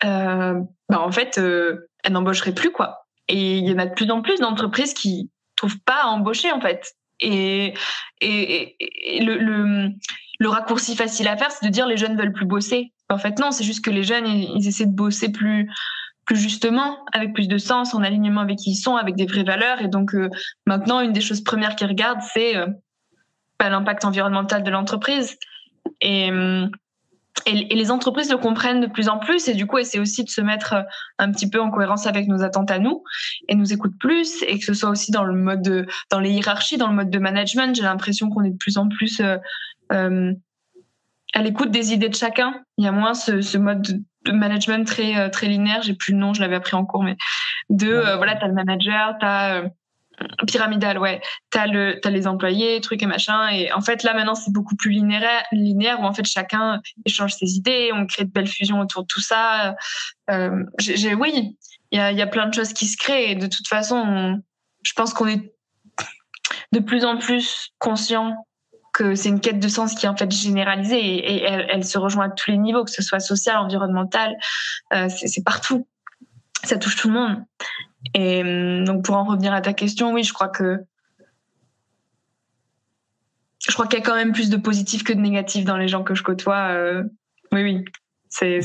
euh, bah en fait, elles n'embaucheraient plus quoi. Et il y en a de plus en plus d'entreprises qui, trouve pas à embaucher en fait. Et, et, le, le, le, raccourci facile à faire, c'est de dire les jeunes veulent plus bosser. En fait, non, c'est juste que les jeunes, ils, essaient de bosser plus, plus justement, avec plus de sens, en alignement avec qui ils sont, avec des vraies valeurs. Et donc, euh, maintenant, une des choses premières qu'ils regardent, c'est euh, bah, l'impact environnemental de l'entreprise. Et, hum, et, les entreprises le comprennent de plus en plus et du coup essaient aussi de se mettre euh, un petit peu en cohérence avec nos attentes à nous et nous écoutent plus et que ce soit aussi dans le mode de, dans les hiérarchies, dans le mode de management. J'ai l'impression qu'on est de plus en plus euh, euh, à l'écoute des idées de chacun. Il y a moins ce, ce mode de management très euh, très linéaire. J'ai plus le nom, je l'avais appris en cours, mais de euh, voilà, t'as le manager, t'as pyramidal, ouais. T'as le, t'as les employés, trucs et machin. Et en fait, là, maintenant, c'est beaucoup plus linéaire, linéaire où en fait chacun échange ses idées, on crée de belles fusions autour de tout ça. Euh, j'ai, oui, il y a, y a plein de choses qui se créent. Et de toute façon, je pense qu'on est de plus en plus conscient que c'est une quête de sens qui est en fait généralisée et, elle, se rejoint à tous les niveaux, que ce soit social, environnemental, euh, c'est partout. Ça touche tout le monde. Et hum, donc pour en revenir à ta question, oui, je crois que je crois qu'il y a quand même plus de positifs que de négatifs dans les gens que je côtoie. Euh, oui, oui, c'est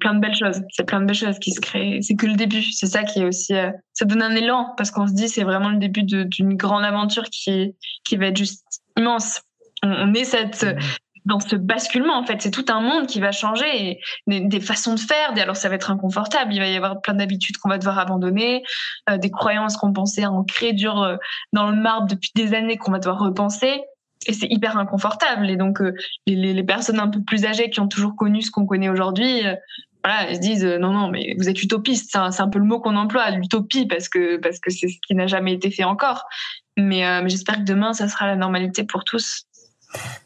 plein de belles choses. C'est plein de belles choses qui se créent. C'est que le début. C'est ça qui est aussi. Euh, ça donne un élan parce qu'on se dit c'est vraiment le début d'une grande aventure qui qui va être juste immense. On, est cette dans ce basculement en fait. C'est tout un monde qui va changer et des, façons de faire alors ça va être inconfortable il va y avoir plein d'habitudes qu'on va devoir abandonner euh, des croyances qu'on pensait ancrées dur euh, dans le marbre depuis des années qu'on va devoir repenser. Et c'est hyper inconfortable. Et donc euh, les, les, personnes un peu plus âgées qui ont toujours connu ce qu'on connaît aujourd'hui voilà, elles se disent non non mais vous êtes utopiste. C'est un, un, peu le mot qu'on emploie l'utopie parce que parce que c'est ce qui n'a jamais été fait encore. Mais, mais j'espère que demain ça sera la normalité pour tous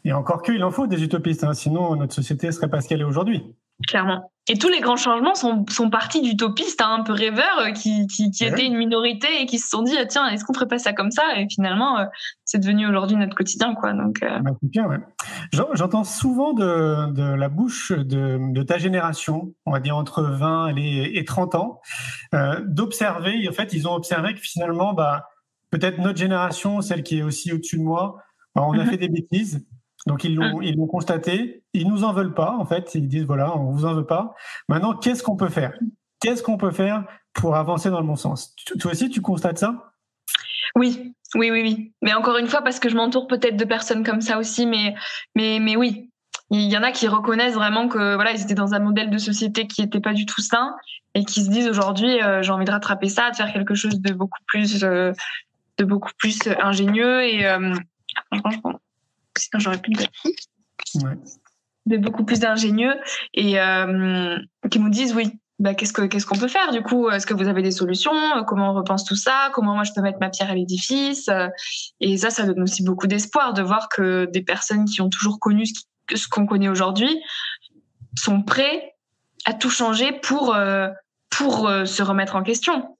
et encore qu'il en faut des utopistes, hein, sinon notre société ne serait pas ce qu'elle est aujourd'hui. Clairement. Et tous les grands changements sont, sont partis d'utopistes hein, un peu rêveurs euh, qui, qui, étaient une minorité et qui se sont dit tiens, est-ce qu'on ferait pas ça comme ça? Et finalement, euh, c'est devenu aujourd'hui notre quotidien. Quoi, donc, euh... bah, bien, ouais. J'entends souvent de, de, la bouche de, de, ta génération, on va dire entre 20 et, et 30 ans, euh, d'observer, en fait, ils ont observé que finalement, bah, peut-être notre génération, celle qui est aussi au-dessus de moi, on a fait des bêtises, donc ils l'ont, ils l'ont constaté. Ils nous en veulent pas, en fait. Ils disent voilà, on vous en veut pas. Maintenant, qu'est-ce qu'on peut faire? Qu'est-ce qu'on peut faire pour avancer dans le bon sens? Toi aussi, tu constates ça? Oui, oui, oui, oui. Mais encore une fois, parce que je m'entoure peut-être de personnes comme ça aussi, mais, mais, mais oui. Il y en a qui reconnaissent vraiment que voilà, ils étaient dans un modèle de société qui n'était pas du tout sain et qui se disent aujourd'hui, euh, j'ai envie de rattraper ça, de faire quelque chose de beaucoup plus, euh, de beaucoup plus ingénieux et euh, Franchement, sinon j'aurais plus de ouais. De beaucoup plus d'ingénieux et euh, qui nous disent oui, bah, qu'est-ce qu'on ce qu'on peut faire du coup? Est-ce que vous avez des solutions? Comment on repense tout ça? Comment moi je peux mettre ma pierre à l'édifice? Et ça, ça donne aussi beaucoup d'espoir de voir que des personnes qui ont toujours connu ce qu'on connaît aujourd'hui sont prêts à tout changer pour, euh, pour euh, se remettre en question.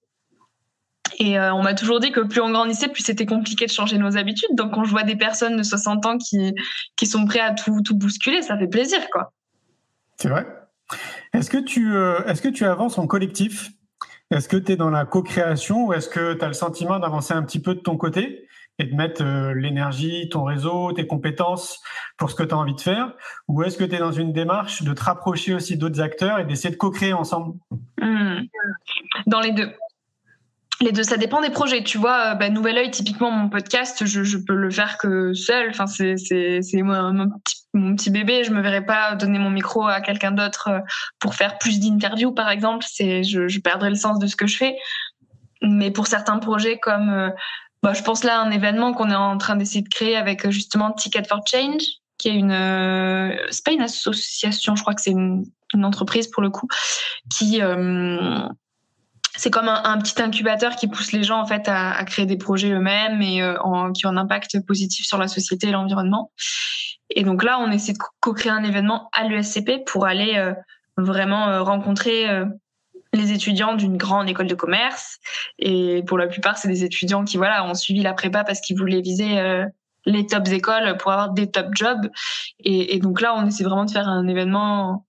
Et euh, on m'a toujours dit que plus on grandissait, plus c'était compliqué de changer nos habitudes. Donc quand je vois des personnes de 60 ans qui, qui sont prêts à tout, tout bousculer, ça fait plaisir, quoi. C'est vrai. Est-ce que, tu, euh, est-ce que tu avances en collectif? Est-ce que tu es dans la co-création ou est-ce que tu as le sentiment d'avancer un petit peu de ton côté et de mettre euh, l'énergie, ton réseau, tes compétences pour ce que tu as envie de faire? Ou est-ce que tu es dans une démarche de te rapprocher aussi d'autres acteurs et d'essayer de co-créer ensemble? Mmh. Dans les deux. Les deux, ça dépend des projets. Tu vois, euh, bah, Nouvel Oeil, typiquement, mon podcast, je, je peux le faire que seul. Enfin, c'est, c'est, c'est mon, mon, petit, mon petit bébé. Je me verrais pas donner mon micro à quelqu'un d'autre euh, pour faire plus d'interviews, par exemple. C'est, je, je perdrais le sens de ce que je fais. Mais pour certains projets comme, euh, bah, je pense là à un événement qu'on est en train d'essayer de créer avec justement Ticket for Change, qui est une, c'est pas une association, je crois que c'est une une entreprise pour le coup, qui c'est comme un, petit incubateur qui pousse les gens en fait à, créer des projets eux-mêmes et qui ont un impact positif sur la société et l'environnement. Et donc là, on essaie de co-créer un événement à l'ESCP pour aller vraiment rencontrer les étudiants d'une grande école de commerce. Et pour la plupart, c'est des étudiants qui voilà ont suivi la prépa parce qu'ils voulaient viser euh, les top écoles pour avoir des top jobs. Et, donc là, on essaie vraiment de faire un événement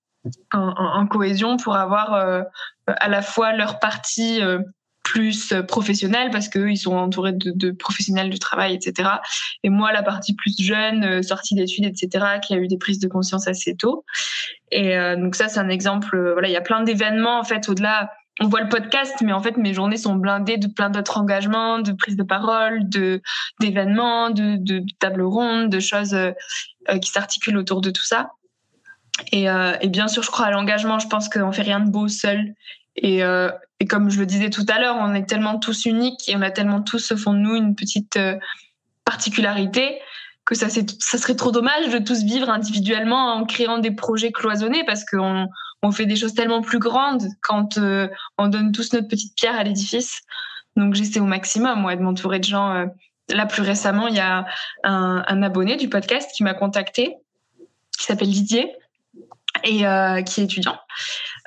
en, cohésion pour avoir euh, à la fois leur partie euh, plus professionnelle parce qu'eux, ils sont entourés de, de, professionnels du travail, etc. Et moi, la partie plus jeune, sortie d'études, etc., qui a eu des prises de conscience assez tôt. Et euh, donc ça, c'est un exemple. Euh, voilà, il y a plein d'événements en fait au-delà. On voit le podcast, mais en fait, mes journées sont blindées de plein d'autres engagements, de prises de parole, de d'événements, de, de, de tables rondes, de choses euh, qui s'articulent autour de tout ça. Et, et, bien sûr, je crois à l'engagement. Je pense qu'on fait rien de beau seul. Et, et, comme je le disais tout à l'heure, on est tellement tous uniques et on a tellement tous au fond de nous une petite particularité que ça, ça serait trop dommage de tous vivre individuellement en créant des projets cloisonnés parce qu'on on fait des choses tellement plus grandes quand euh, on donne tous notre petite pierre à l'édifice. Donc j'essaie au maximum moi, de m'entourer de gens. Euh, là, plus récemment, il y a un, un abonné du podcast qui m'a contacté, qui s'appelle Didier, et euh, qui est étudiant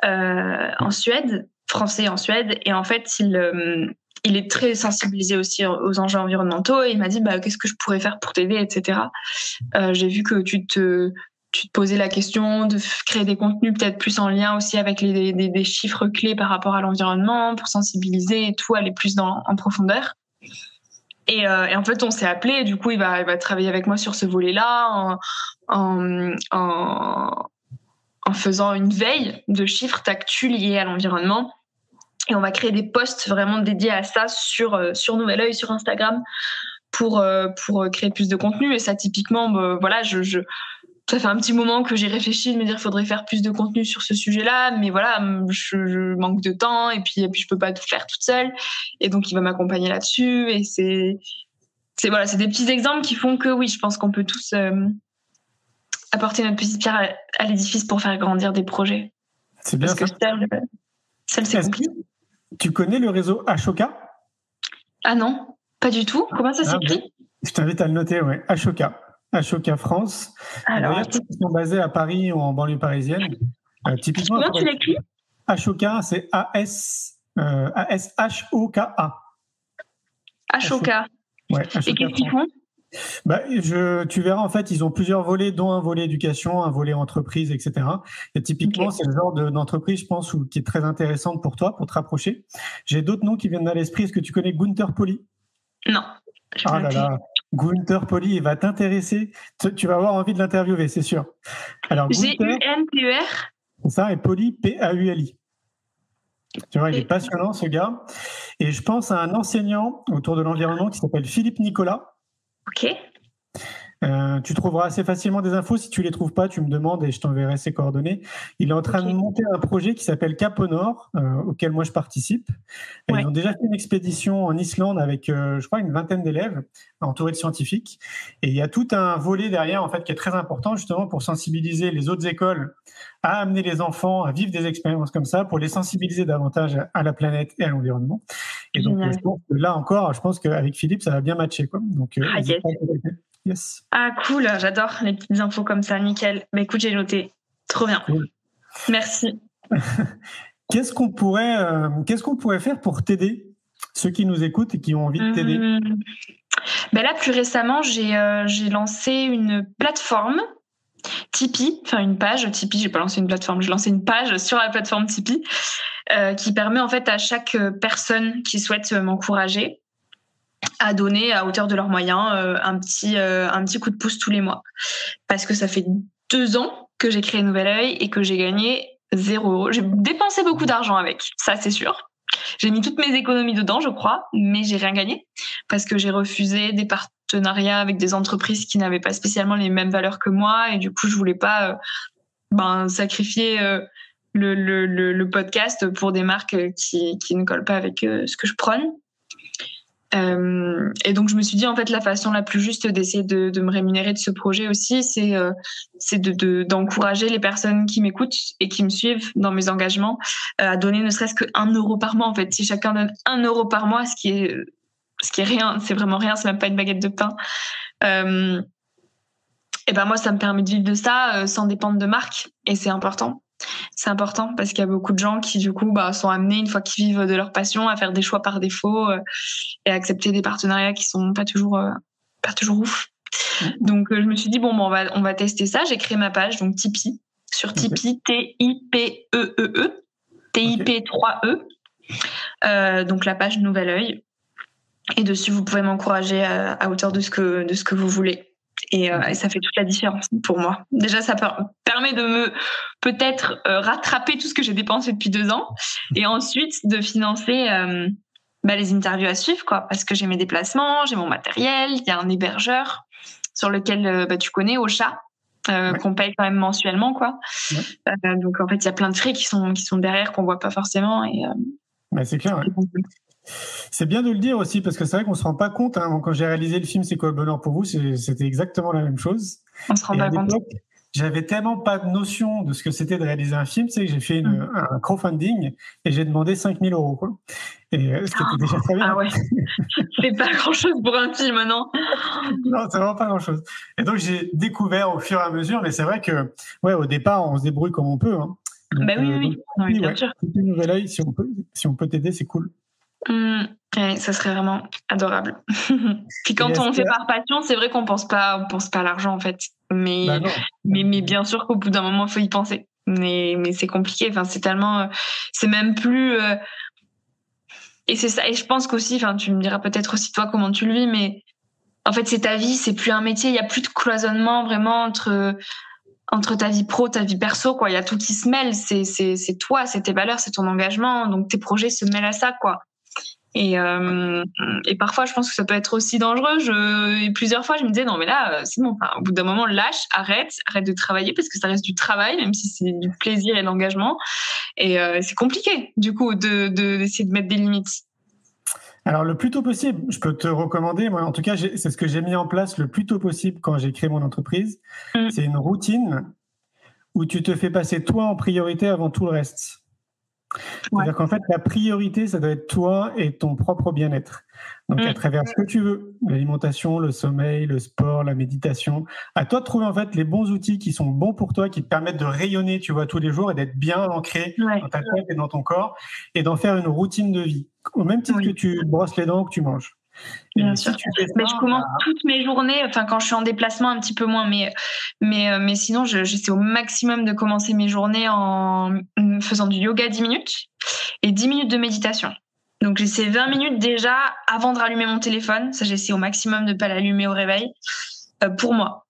en Suède, français en Suède. Et en fait, il il est très sensibilisé aussi aux enjeux environnementaux et il m'a dit bah, qu'est-ce que je pourrais faire pour t'aider, etc. Euh, j'ai vu que tu te, tu te posais la question de créer des contenus peut-être plus en lien aussi avec les, des, chiffres clés par rapport à l'environnement pour sensibiliser et tout, aller plus dans, en profondeur. Et, euh, en fait, on s'est appelé. Du coup, il va, il va travailler avec moi sur ce volet-là en, en faisant une veille de chiffres d'actu liés à l'environnement et on va créer des posts vraiment dédiés à ça sur, euh, sur Nouvel Oeil, sur Instagram, pour, euh, pour créer plus de contenu. Et ça, typiquement, bah, voilà, je, ça fait un petit moment que j'ai réfléchi de me dire faudrait faire plus de contenu sur ce sujet-là, mais voilà, je, manque de temps et puis, et puis je peux pas tout faire toute seule. Et donc, il va m'accompagner là-dessus. Et c'est, voilà, c'est des petits exemples qui font que oui, je pense qu'on peut tous euh, apporter notre petite pierre à, l'édifice pour faire grandir des projets. C'est bien Parce ça. Que seul, c'est compliqué. Tu connais le réseau Ashoka? Ah non, pas du tout. Comment ça ah, s'écrit? Je t'invite à le noter, ouais. Ashoka. Ashoka France. Alors, ils sont basés à Paris ou en banlieue parisienne. Euh, typiquement, Comment tu l'écris? Ashoka, c'est A-S, euh, A-S-H-O-K-A. Ashoka. Ouais, Ashoka. Et qu'est-ce qu'ils font? Bah, je, tu verras, en fait, ils ont plusieurs volets, dont un volet éducation, un volet entreprise, etc. Et typiquement, c'est le genre d'entreprise, je pense, qui est très intéressante pour toi, pour te rapprocher. J'ai d'autres noms qui viennent à l'esprit. Est-ce que tu connais Gunther Poli? Non. Ah là là, Gunther Poli, il va t'intéresser. Tu, vas avoir envie de l'interviewer, c'est sûr. Alors, G-U-N-T-E-R C'est ça, et Poli, P-A-U-L-I. Tu vois, il est passionnant, ce gars. Et je pense à un enseignant autour de l'environnement qui s'appelle Philippe Nicolas Ok. Euh, tu trouveras assez facilement des infos. Si tu les trouves pas, tu me demandes et je t'enverrai ses coordonnées. Il est en train de monter un projet qui s'appelle Cap au Nord, euh, auquel moi je participe. Ils ont déjà fait une expédition en Islande avec, euh, je crois, une vingtaine d'élèves entourés de scientifiques. Et il y a tout un volet derrière, en fait, qui est très important justement pour sensibiliser les autres écoles à amener les enfants à vivre des expériences comme ça, pour les sensibiliser davantage à la planète et à l'environnement. Et donc, là encore, je pense qu'avec Philippe, ça va bien matcher. Quoi. Donc, ah, ah, cool, j'adore les petites infos comme ça, nickel. Mais écoute, j'ai noté. Trop bien. Merci. qu'est-ce qu'on pourrait, euh, qu'est-ce qu'on pourrait faire pour t'aider, ceux qui nous écoutent et qui ont envie de t'aider mmh. ben Là, plus récemment, j'ai, euh, j'ai lancé une plateforme Tipeee, enfin une page Tipeee, j'ai pas lancé une plateforme, j'ai lancé une page sur la plateforme Tipeee euh, qui permet en fait à chaque personne qui souhaite m'encourager à donner à hauteur de leurs moyens euh, un petit euh, un petit coup de pouce tous les mois parce que ça fait deux ans que j'ai créé Nouvel Oeil et que j'ai gagné zéro euro. J'ai dépensé beaucoup d'argent avec, ça c'est sûr. J'ai mis toutes mes économies dedans, je crois, mais j'ai rien gagné parce que j'ai refusé des partenariats avec des entreprises qui n'avaient pas spécialement les mêmes valeurs que moi et du coup je voulais pas euh, ben, sacrifier le, le, le, podcast pour des marques qui, qui ne collent pas avec ce que je prône. Euh, et donc je me suis dit en fait la façon la plus juste d'essayer de, de, me rémunérer de ce projet aussi, c'est euh, c'est de d'encourager les personnes qui m'écoutent et qui me suivent dans mes engagements euh, à donner ne serait-ce que un euro par mois en fait. Si chacun donne un euro par mois, ce qui est ce qui est rien, c'est vraiment rien, c'est même pas une baguette de pain. Euh, et ben moi ça me permet de vivre de ça euh, sans dépendre de marque et c'est important c'est important parce qu'il y a beaucoup de gens qui du coup bah, sont amenés une fois qu'ils vivent de leur passion à faire des choix par défaut euh, et à accepter des partenariats qui sont pas toujours pas toujours ouf. Donc je me suis dit bon, bon on va on va tester ça. J'ai créé ma page donc Tipeee sur Tipeee T I P E E E T I P 3 E donc la page Nouvel Oeil et dessus vous pouvez m'encourager à, à hauteur de ce que de ce que vous voulez. Euh, et, ça fait toute la différence pour moi. Déjà, ça permet de me peut-être euh, rattraper tout ce que j'ai dépensé depuis deux ans, et ensuite de financer euh, bah, les interviews à suivre, quoi, parce que j'ai mes déplacements, j'ai mon matériel, il y a un hébergeur sur lequel bah, tu connais, au chat. qu'on paye quand même mensuellement quoi. Donc en fait il y a plein de frais qui sont qui sont derrière qu'on voit pas forcément et c'est clair c'est bien de le dire aussi parce que c'est vrai qu'on se rend pas compte. Hein. Quand j'ai réalisé le film C'est quoi le bonheur pour vous, c'était exactement la même chose. On se rend pas compte. J'avais tellement pas de notion de ce que c'était de réaliser un film, c'est que j'ai fait mm. un crowdfunding et j'ai demandé 5000 euros. Quoi. Et euh, ce qui était déjà très bien. Ah ouais. c'est pas grand chose pour un film, non? Non, c'est vraiment pas grand chose. Et donc j'ai découvert au fur et à mesure, mais c'est vrai que, ouais, au départ, on se débrouille comme on peut. Hein. bah oui, oui, oui. Euh, oui bien sûr. si on peut, si on peut t'aider, c'est cool. Mmh, ça serait vraiment adorable. Puis quand on fait par passion, c'est vrai qu'on pense pas, on pense pas à l'argent en fait. Mais, bah mais, mais bien sûr qu'au bout d'un moment, il faut y penser. Mais, mais c'est compliqué. Enfin, c'est tellement, euh, c'est même plus. Euh, et c'est ça. Et je pense qu'aussi, enfin, tu me diras peut-être aussi toi comment tu le vis, mais en fait, c'est ta vie, c'est plus un métier. Il y a plus de cloisonnement vraiment entre entre ta vie pro, ta vie perso, quoi. Il y a tout qui se mêle. C'est, c'est, c'est toi, c'est tes valeurs, c'est ton engagement. Donc tes projets se mêlent à ça, quoi. Et, euh, et parfois, je pense que ça peut être aussi dangereux. Je, et plusieurs fois, je me disais, non, mais là, c'est bon. au bout d'un moment, lâche, arrête, arrête de travailler parce que ça reste du travail, même si c'est du plaisir et de l'engagement. Et euh, c'est compliqué, du coup, de, d'essayer de, mettre des limites. Alors, le plus tôt possible, je peux te recommander, moi, en tout cas, c'est ce que j'ai mis en place le plus tôt possible quand j'ai créé mon entreprise. Mm. C'est une routine où tu te fais passer toi en priorité avant tout le reste. C'est-à-dire qu'en fait, la priorité, ça doit être toi et ton propre bien-être. Donc, à mm. travers ce que tu veux, l'alimentation, le sommeil, le sport, la méditation, à toi de trouver en fait les bons outils qui sont bons pour toi, qui te permettent de rayonner, tu vois, tous les jours et d'être bien ancré dans ta tête et dans ton corps et d'en faire une routine de vie. Au même titre que tu brosses les dents ou que tu manges. Bien sûr. mais je commence bah toutes mes journées, enfin quand je suis en déplacement un petit peu moins, mais mais euh, mais sinon j'essaie au maximum de commencer mes journées en faisant du yoga 10 minutes et 10 minutes de méditation. Donc j'essaie 20 minutes déjà avant de rallumer mon téléphone. Ça j'essaie au maximum de pas l'allumer au réveil euh, pour moi.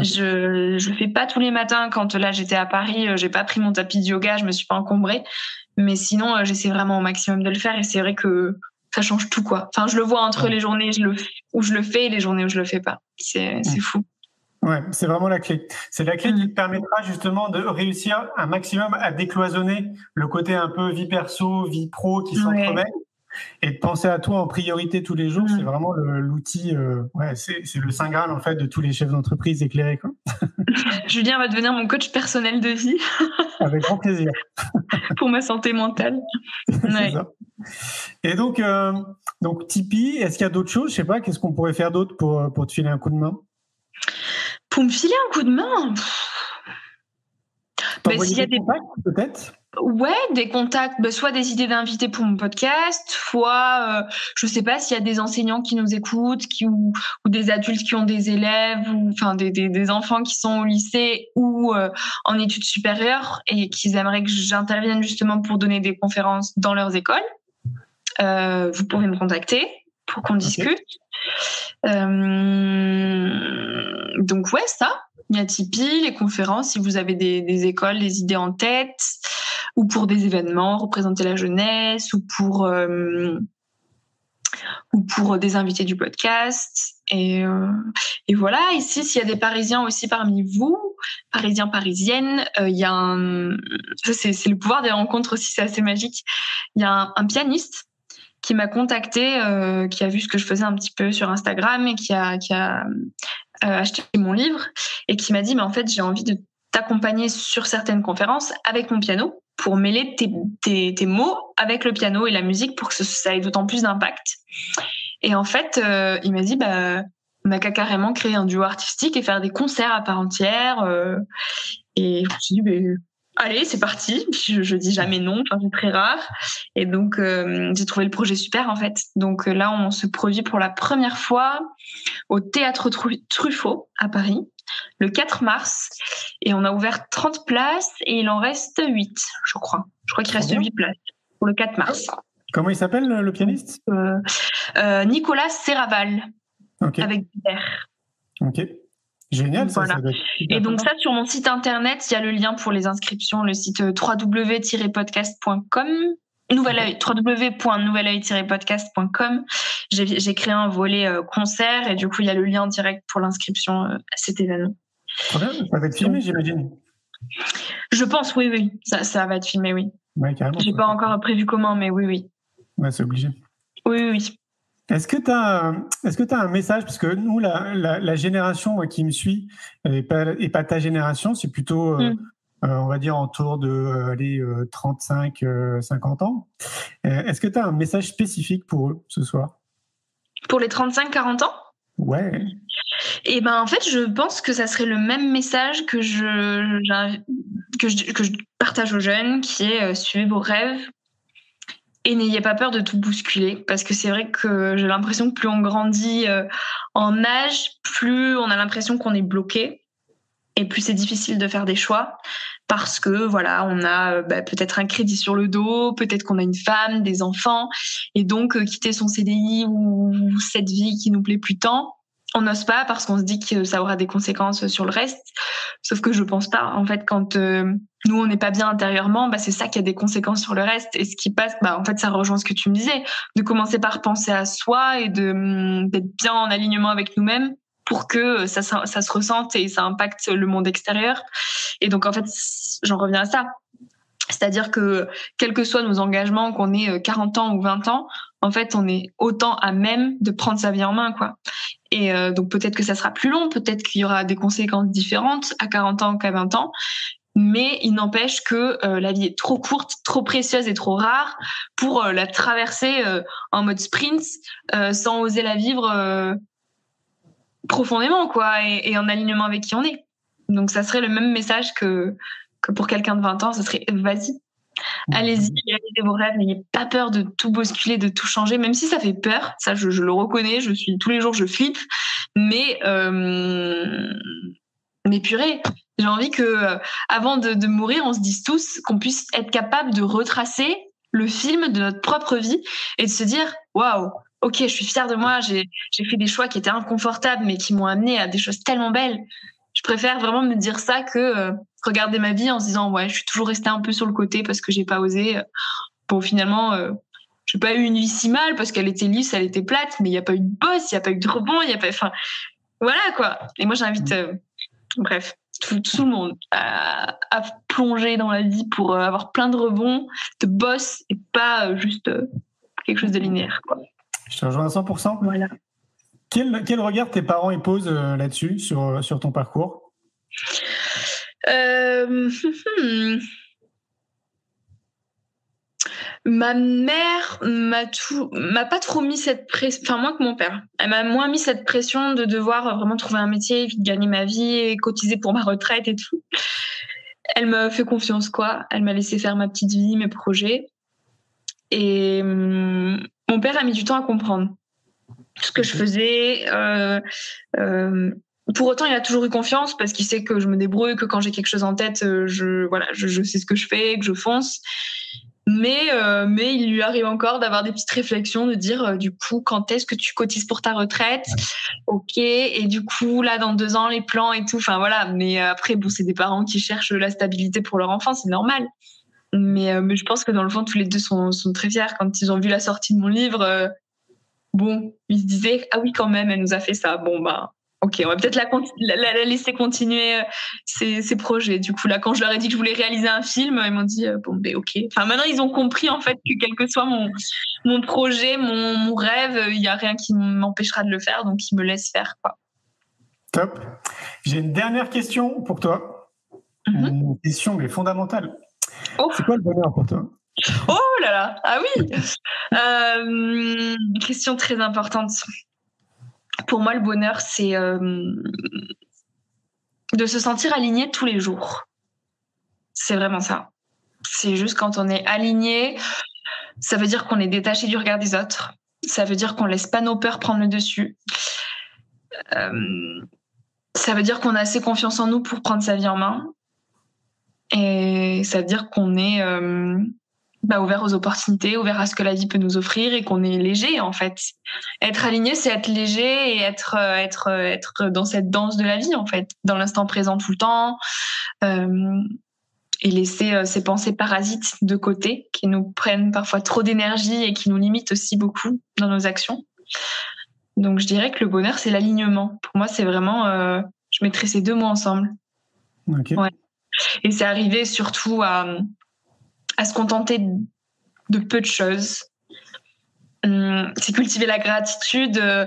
Je je le fais pas tous les matins quand là j'étais à Paris, euh, j'ai pas pris mon tapis de yoga, je me suis pas encombrée, mais sinon j'essaie vraiment au maximum de le faire et c'est vrai que ça change tout quoi. Enfin, je le vois entre les journées où je le fais et les journées où je le fais pas. C'est fou. Ouais, c'est vraiment la clé. C'est la clé qui te permettra justement de réussir un maximum à décloisonner le côté un peu vie perso, vie pro qui s'entremêlent et de penser à toi en priorité tous les jours. C'est vraiment l'outil, euh, ouais, c'est le saint graal en fait de tous les chefs d'entreprise éclairés. Quoi. Julien va devenir mon coach personnel de vie. Avec grand plaisir. Pour ma santé mentale. Ouais. Ça. Et donc, euh, donc Tipeee, est-ce qu'il y a d'autres choses? Je sais pas, qu'est-ce qu'on pourrait faire d'autre pour, euh, pour te filer un coup de main? Pour me filer un coup de main? Ben, s'il y a des peut-être? Ouais, des contacts, bah, soit des idées d'invités pour mon podcast, soit, euh, je sais pas s'il y a des enseignants qui nous écoutent, qui ou, ou, des adultes qui ont des élèves, ou enfin des, des, des enfants qui sont au lycée ou euh, en études supérieures et qui aimeraient que j'intervienne justement pour donner des conférences dans leurs écoles. Euh, vous pouvez me contacter pour qu'on discute. Euh, donc ouais, ça. Il y a Tipeee, les conférences, si vous avez des, écoles, des idées en tête, ou pour des événements, représenter la jeunesse, ou pour euh, ou pour des invités du podcast. Et, euh, et voilà, ici, s'il y a des Parisiens aussi parmi vous, Parisiens, Parisiennes, euh, il y a un... Ça, c'est le pouvoir des rencontres aussi, c'est assez magique. Il y a un pianiste qui m'a contacté, euh, qui a vu ce que je faisais un petit peu sur Instagram et qui a, a acheté mon livre et qui m'a dit, mais en fait, j'ai envie de t'accompagner sur certaines conférences avec mon piano pour mêler tes, mots avec le piano et la musique pour que ça ait d'autant plus d'impact. Et en fait, il m'a dit, bah, on a qu'à carrément créer un duo artistique et faire des concerts à part entière. Euh, et je me suis dit, ben, allez, c'est parti. Je, je, dis jamais non, enfin, c'est très rare. Et donc, euh, j'ai trouvé le projet super, en fait. Donc euh, là, on se produit pour la première fois au Théâtre Truffaut à Paris, le 4 mars. Et on a ouvert 30 places et il en reste 8, je crois. Je crois qu'il reste 8 places pour le 4 mars. Comment il s'appelle, le pianiste? Euh, Nicolas Serraval. Avec Pierre. Ok. Génial, ça, Et donc ça, sur mon site internet, il y a le lien pour les inscriptions, le site euh, www-podcast.com www.nouvelœil-podcast.com. J'ai créé un volet euh, concert et du coup, il y a le lien direct pour l'inscription euh, à cet événement. Très bien, ça va être filmé, j'imagine. Je pense, oui, oui. Ça, ça va être filmé, oui. Ouais, carrément. J'ai pas encore prévu comment, mais oui, oui. Ouais, c'est obligé. Oui, oui, oui. Est-ce que tu as, un message? Parce que nous, la, la, génération qui me suit et pas, et pas ta génération, c'est plutôt, euh, mm. euh, on va dire, autour de euh, les 35, 50 ans. Est-ce que tu as un message spécifique pour eux ce soir? Pour les 35-40 ans? Ouais. Et eh ben en fait, je pense que ça serait le même message que je, que je, que je partage aux jeunes, qui est suivez vos rêves, et n'ayez pas peur de tout bousculer, parce que c'est vrai que j'ai l'impression que plus on grandit euh, en âge, plus on a l'impression qu'on est bloqué, et plus c'est difficile de faire des choix, parce que voilà, on a euh, bah, peut-être un crédit sur le dos, peut-être qu'on a une femme, des enfants, et donc euh, quitter son CDI ou cette vie qui nous plaît plus tant, on n'ose pas parce qu'on se dit que ça aura des conséquences sur le reste. Sauf que je pense pas. En fait, quand euh, nous on n'est pas bien intérieurement, bah c'est ça qui a des conséquences sur le reste. Et ce qui passe, bah en fait, ça rejoint ce que tu me disais, de commencer par penser à soi et de hum, d'être bien en alignement avec nous-mêmes pour que ça, ça, se ressente et ça impacte le monde extérieur. Et donc en fait, j'en reviens à ça. C'est-à-dire que quels que soient nos engagements, qu'on ait 40 euh, ans ou 20 ans, en fait, on est autant à même de prendre sa vie en main, quoi. Et euh, donc peut-être que ça sera plus long, peut-être qu'il y aura des conséquences différentes à 40 ans qu'à 20 ans, mais il n'empêche que euh, la vie est trop courte, trop précieuse et trop rare pour la traverser en mode sprint sans oser la vivre profondément, quoi, et, et en alignement avec qui on est. Donc ça serait le même message que que pour quelqu'un de 20 ans, ce serait vas-y. Allez-y, réalisez vos rêves, n'ayez pas peur de tout bousculer, de tout changer, même si ça fait peur. Ça, je, le reconnais. Je suis tous les jours, je flippe, mais euh, purée, j'ai envie que euh, avant de, de, mourir, on se dise tous qu'on puisse être capable de retracer le film de notre propre vie et de se dire waouh, ok, je suis fière de moi. J'ai fait des choix qui étaient inconfortables, mais qui m'ont amené à des choses tellement belles je préfère vraiment me dire ça que euh, regarder ma vie en se disant ouais je suis toujours restée un peu sur le côté parce que j'ai pas osé. Bon finalement euh, j'ai pas eu une vie si mal parce qu'elle était lisse elle était plate mais il y a pas eu de boss il y a pas eu de rebond il y a pas enfin voilà quoi. Et moi j'invite euh, bref tout, le monde à, plonger dans la vie pour avoir plein de rebonds de boss et pas juste quelque chose de linéaire quoi. Je te rejoins à 100% voilà. Quel, regard tes parents y posent euh, là-dessus, sur, sur ton parcours? Euh, Ma mère m'a tout, m'a pas trop mis cette pression, enfin moins que mon père. Elle m'a moins mis cette pression de devoir vraiment trouver un métier, vite gagner ma vie, et cotiser pour ma retraite et tout. Elle m'a fait confiance quoi. Elle m'a laissé faire ma petite vie, mes projets. Et hum, mon père a mis du temps à comprendre ce que je faisais. Euh, euh, pour autant, il a toujours eu confiance parce qu'il sait que je me débrouille, que quand j'ai quelque chose en tête, euh, je voilà, je, je, sais ce que je fais, que je fonce. Mais euh, mais il lui arrive encore d'avoir des petites réflexions, de dire euh, du coup quand est-ce que tu cotises pour ta retraite? Ok. Et du coup là dans deux ans les plans et tout. Enfin voilà. Mais après bon c'est des parents qui cherchent la stabilité pour leur enfant, c'est normal. Mais, je pense que dans le fond tous les deux sont, sont très fiers quand ils ont vu la sortie de mon livre bon, il se disait ah oui quand même, elle nous a fait ça. Bon bah ok, on va peut-être la, laisser continuer ses, projets. Du coup, là, quand je leur ai dit que je voulais réaliser un film, ils m'ont dit bon, ben ok. Enfin, maintenant, ils ont compris en fait que quel que soit mon, mon projet, mon, rêve, il n'y a rien qui m'empêchera de le faire, donc ils me laissent faire. Quoi. Top. J'ai une dernière question pour toi. Mhm. Une question mais fondamentale. Oh. C'est quoi le bonheur pour toi? Oh là là, ah oui euh, Question très importante. Pour moi, le bonheur, c'est euh, de se sentir aligné tous les jours. C'est vraiment ça. C'est juste quand on est aligné, ça veut dire qu'on est détaché du regard des autres. Ça veut dire qu'on laisse pas nos peurs prendre le dessus. Euh, ça veut dire qu'on a assez confiance en nous pour prendre sa vie en main. Et ça veut dire qu'on est euh, bah, ouvert aux opportunités, ouvert à ce que la vie peut nous offrir et qu'on est léger en fait. Être aligné, c'est être léger et être euh, être euh, être dans cette danse de la vie en fait, dans l'instant présent tout le temps. Euh, et laisser ces pensées parasites de côté qui nous prennent parfois trop d'énergie et qui nous limitent aussi beaucoup dans nos actions. Donc je dirais que le bonheur, c'est l'alignement. Pour moi, c'est vraiment, je mettrais ces deux mots ensemble. Okay. Ouais. Et c'est arrivé surtout à, à se contenter de peu de choses. Hum, c'est cultiver la gratitude euh,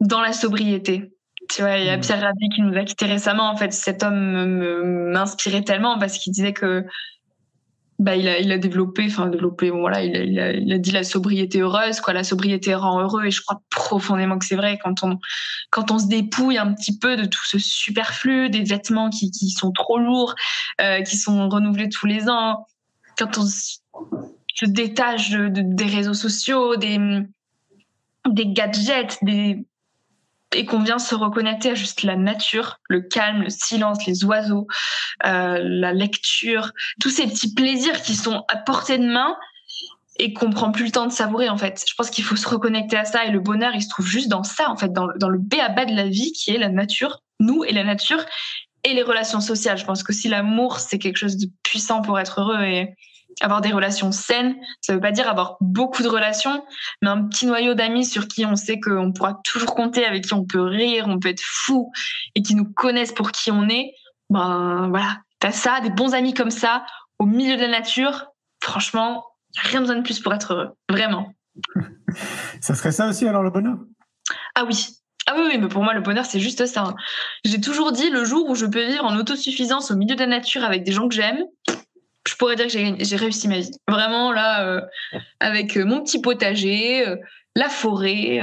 dans la sobriété. Tu vois, il y a mmh. Pierre Rabhi qui nous a quitté récemment. En fait, cet homme m'inspirait tellement parce qu'il disait que bah, il a, il a développé, enfin développé, voilà, il a, il, a, il a, dit la sobriété heureuse, quoi. La sobriété rend heureux, et je crois profondément que c'est vrai quand on, quand on se dépouille un petit peu de tout ce superflu, des vêtements qui, qui sont trop lourds, euh, qui sont renouvelés tous les ans, quand on se détache de, des réseaux sociaux, des, gadgets, et qu'on vient se reconnecter à juste la nature, le calme, le silence, les oiseaux, euh, la lecture, tous ces petits plaisirs qui sont à portée de main et qu'on prend plus le temps de savourer en fait. Je pense qu'il faut se reconnecter à ça et le bonheur il se trouve juste dans ça en fait, dans, le b à bas de la vie qui est la nature, nous et la nature et les relations sociales. Je pense que si l'amour c'est quelque chose de puissant pour être heureux et avoir des relations saines. Ça veut pas dire avoir beaucoup de relations, mais un petit noyau d'amis sur qui on sait qu'on pourra toujours compter, avec qui on peut rire, on peut être fou et qui nous connaissent pour qui on est. Ben voilà, t'as ça, des bons amis comme ça, au milieu de la nature. Franchement, rien besoin de plus pour être heureux, vraiment. ça serait ça aussi alors le bonheur? Ah oui, ah oui, oui, mais pour moi, le bonheur, c'est juste ça. Hein. J'ai toujours dit, le jour où je peux vivre en autosuffisance au milieu de la nature avec des gens que j'aime, je pourrais dire que j'ai réussi ma vie. Vraiment, là, euh, avec euh, mon petit potager, euh, la forêt,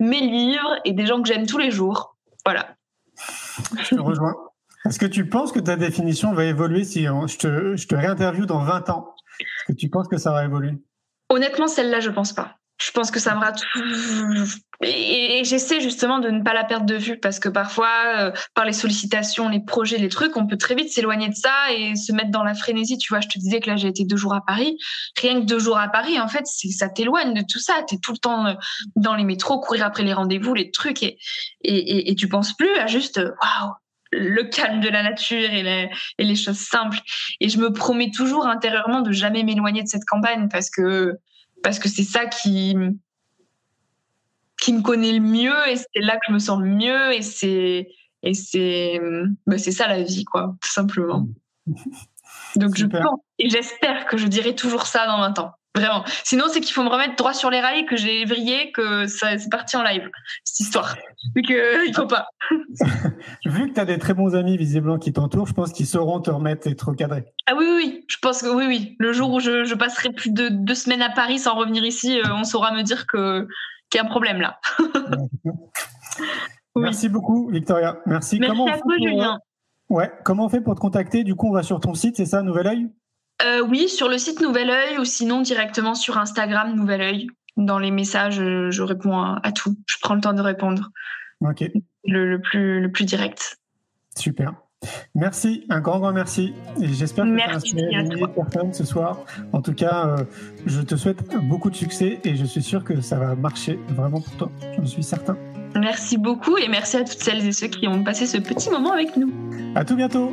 mes livres et des gens que j'aime tous les jours. Voilà. Je te rejoins. Est-ce que tu penses que ta définition va évoluer si je, te, je te réinterviewe dans 20 ans? Est-ce que tu penses que ça va évoluer? Honnêtement, celle-là, je pense pas je pense que ça me rate. Et, j'essaie justement de ne pas la perdre de vue parce que parfois, euh, par les sollicitations, les projets, les trucs, on peut très vite s'éloigner de ça et se mettre dans la frénésie. Tu vois, je te disais que là, j'ai été deux jours à Paris. Rien que deux jours à Paris, en fait, ça t'éloigne de tout ça. Tu es tout le temps euh, dans les métros, courir après les rendez-vous, les trucs et, et, et, tu penses plus à juste, waouh, le calme de la nature et les choses simples. Et je me promets toujours intérieurement de jamais m'éloigner de cette campagne parce que parce que c'est ça qui qui me connaît le mieux et c'est là que je me sens le mieux et c'est et c'est bah, c'est ça la vie quoi tout simplement. Donc je pense et j'espère que je dirai toujours ça dans 20 ans vraiment sinon c'est qu'il faut me remettre droit sur les rails que j'ai vrillé que ça c'est parti en live cette histoire vu que il faut pas vu que tu as des très bons amis visiblement qui t'entourent je pense qu'ils sauront te remettre et te recadrer ah oui oui je pense que oui oui le jour où je, je passerai plus de deux semaines à Paris sans revenir ici euh, on saura me dire que qu'il y a un problème là Merci beaucoup, Victoria. Merci. Merci Comment à toi, Julien. Ouais. Comment on fait pour te contacter Du coup, on va sur ton site, c'est ça, Nouvel Oeil? Euh, Oui, sur le site Nouvel Oeil ou sinon directement sur Instagram Nouvel Oeil. Dans les messages, je réponds à, tout. Je prends le temps de répondre. Ok. Le, plus, le plus direct. Super. Merci, un grand, grand merci. Et j'espère que tu as inspiré personnes ce soir. En tout cas, euh, je te souhaite beaucoup de succès et je suis sûr que ça va marcher vraiment pour toi. J'en suis certain. Merci beaucoup et merci à toutes celles et ceux qui ont passé ce petit moment avec nous. À tout bientôt.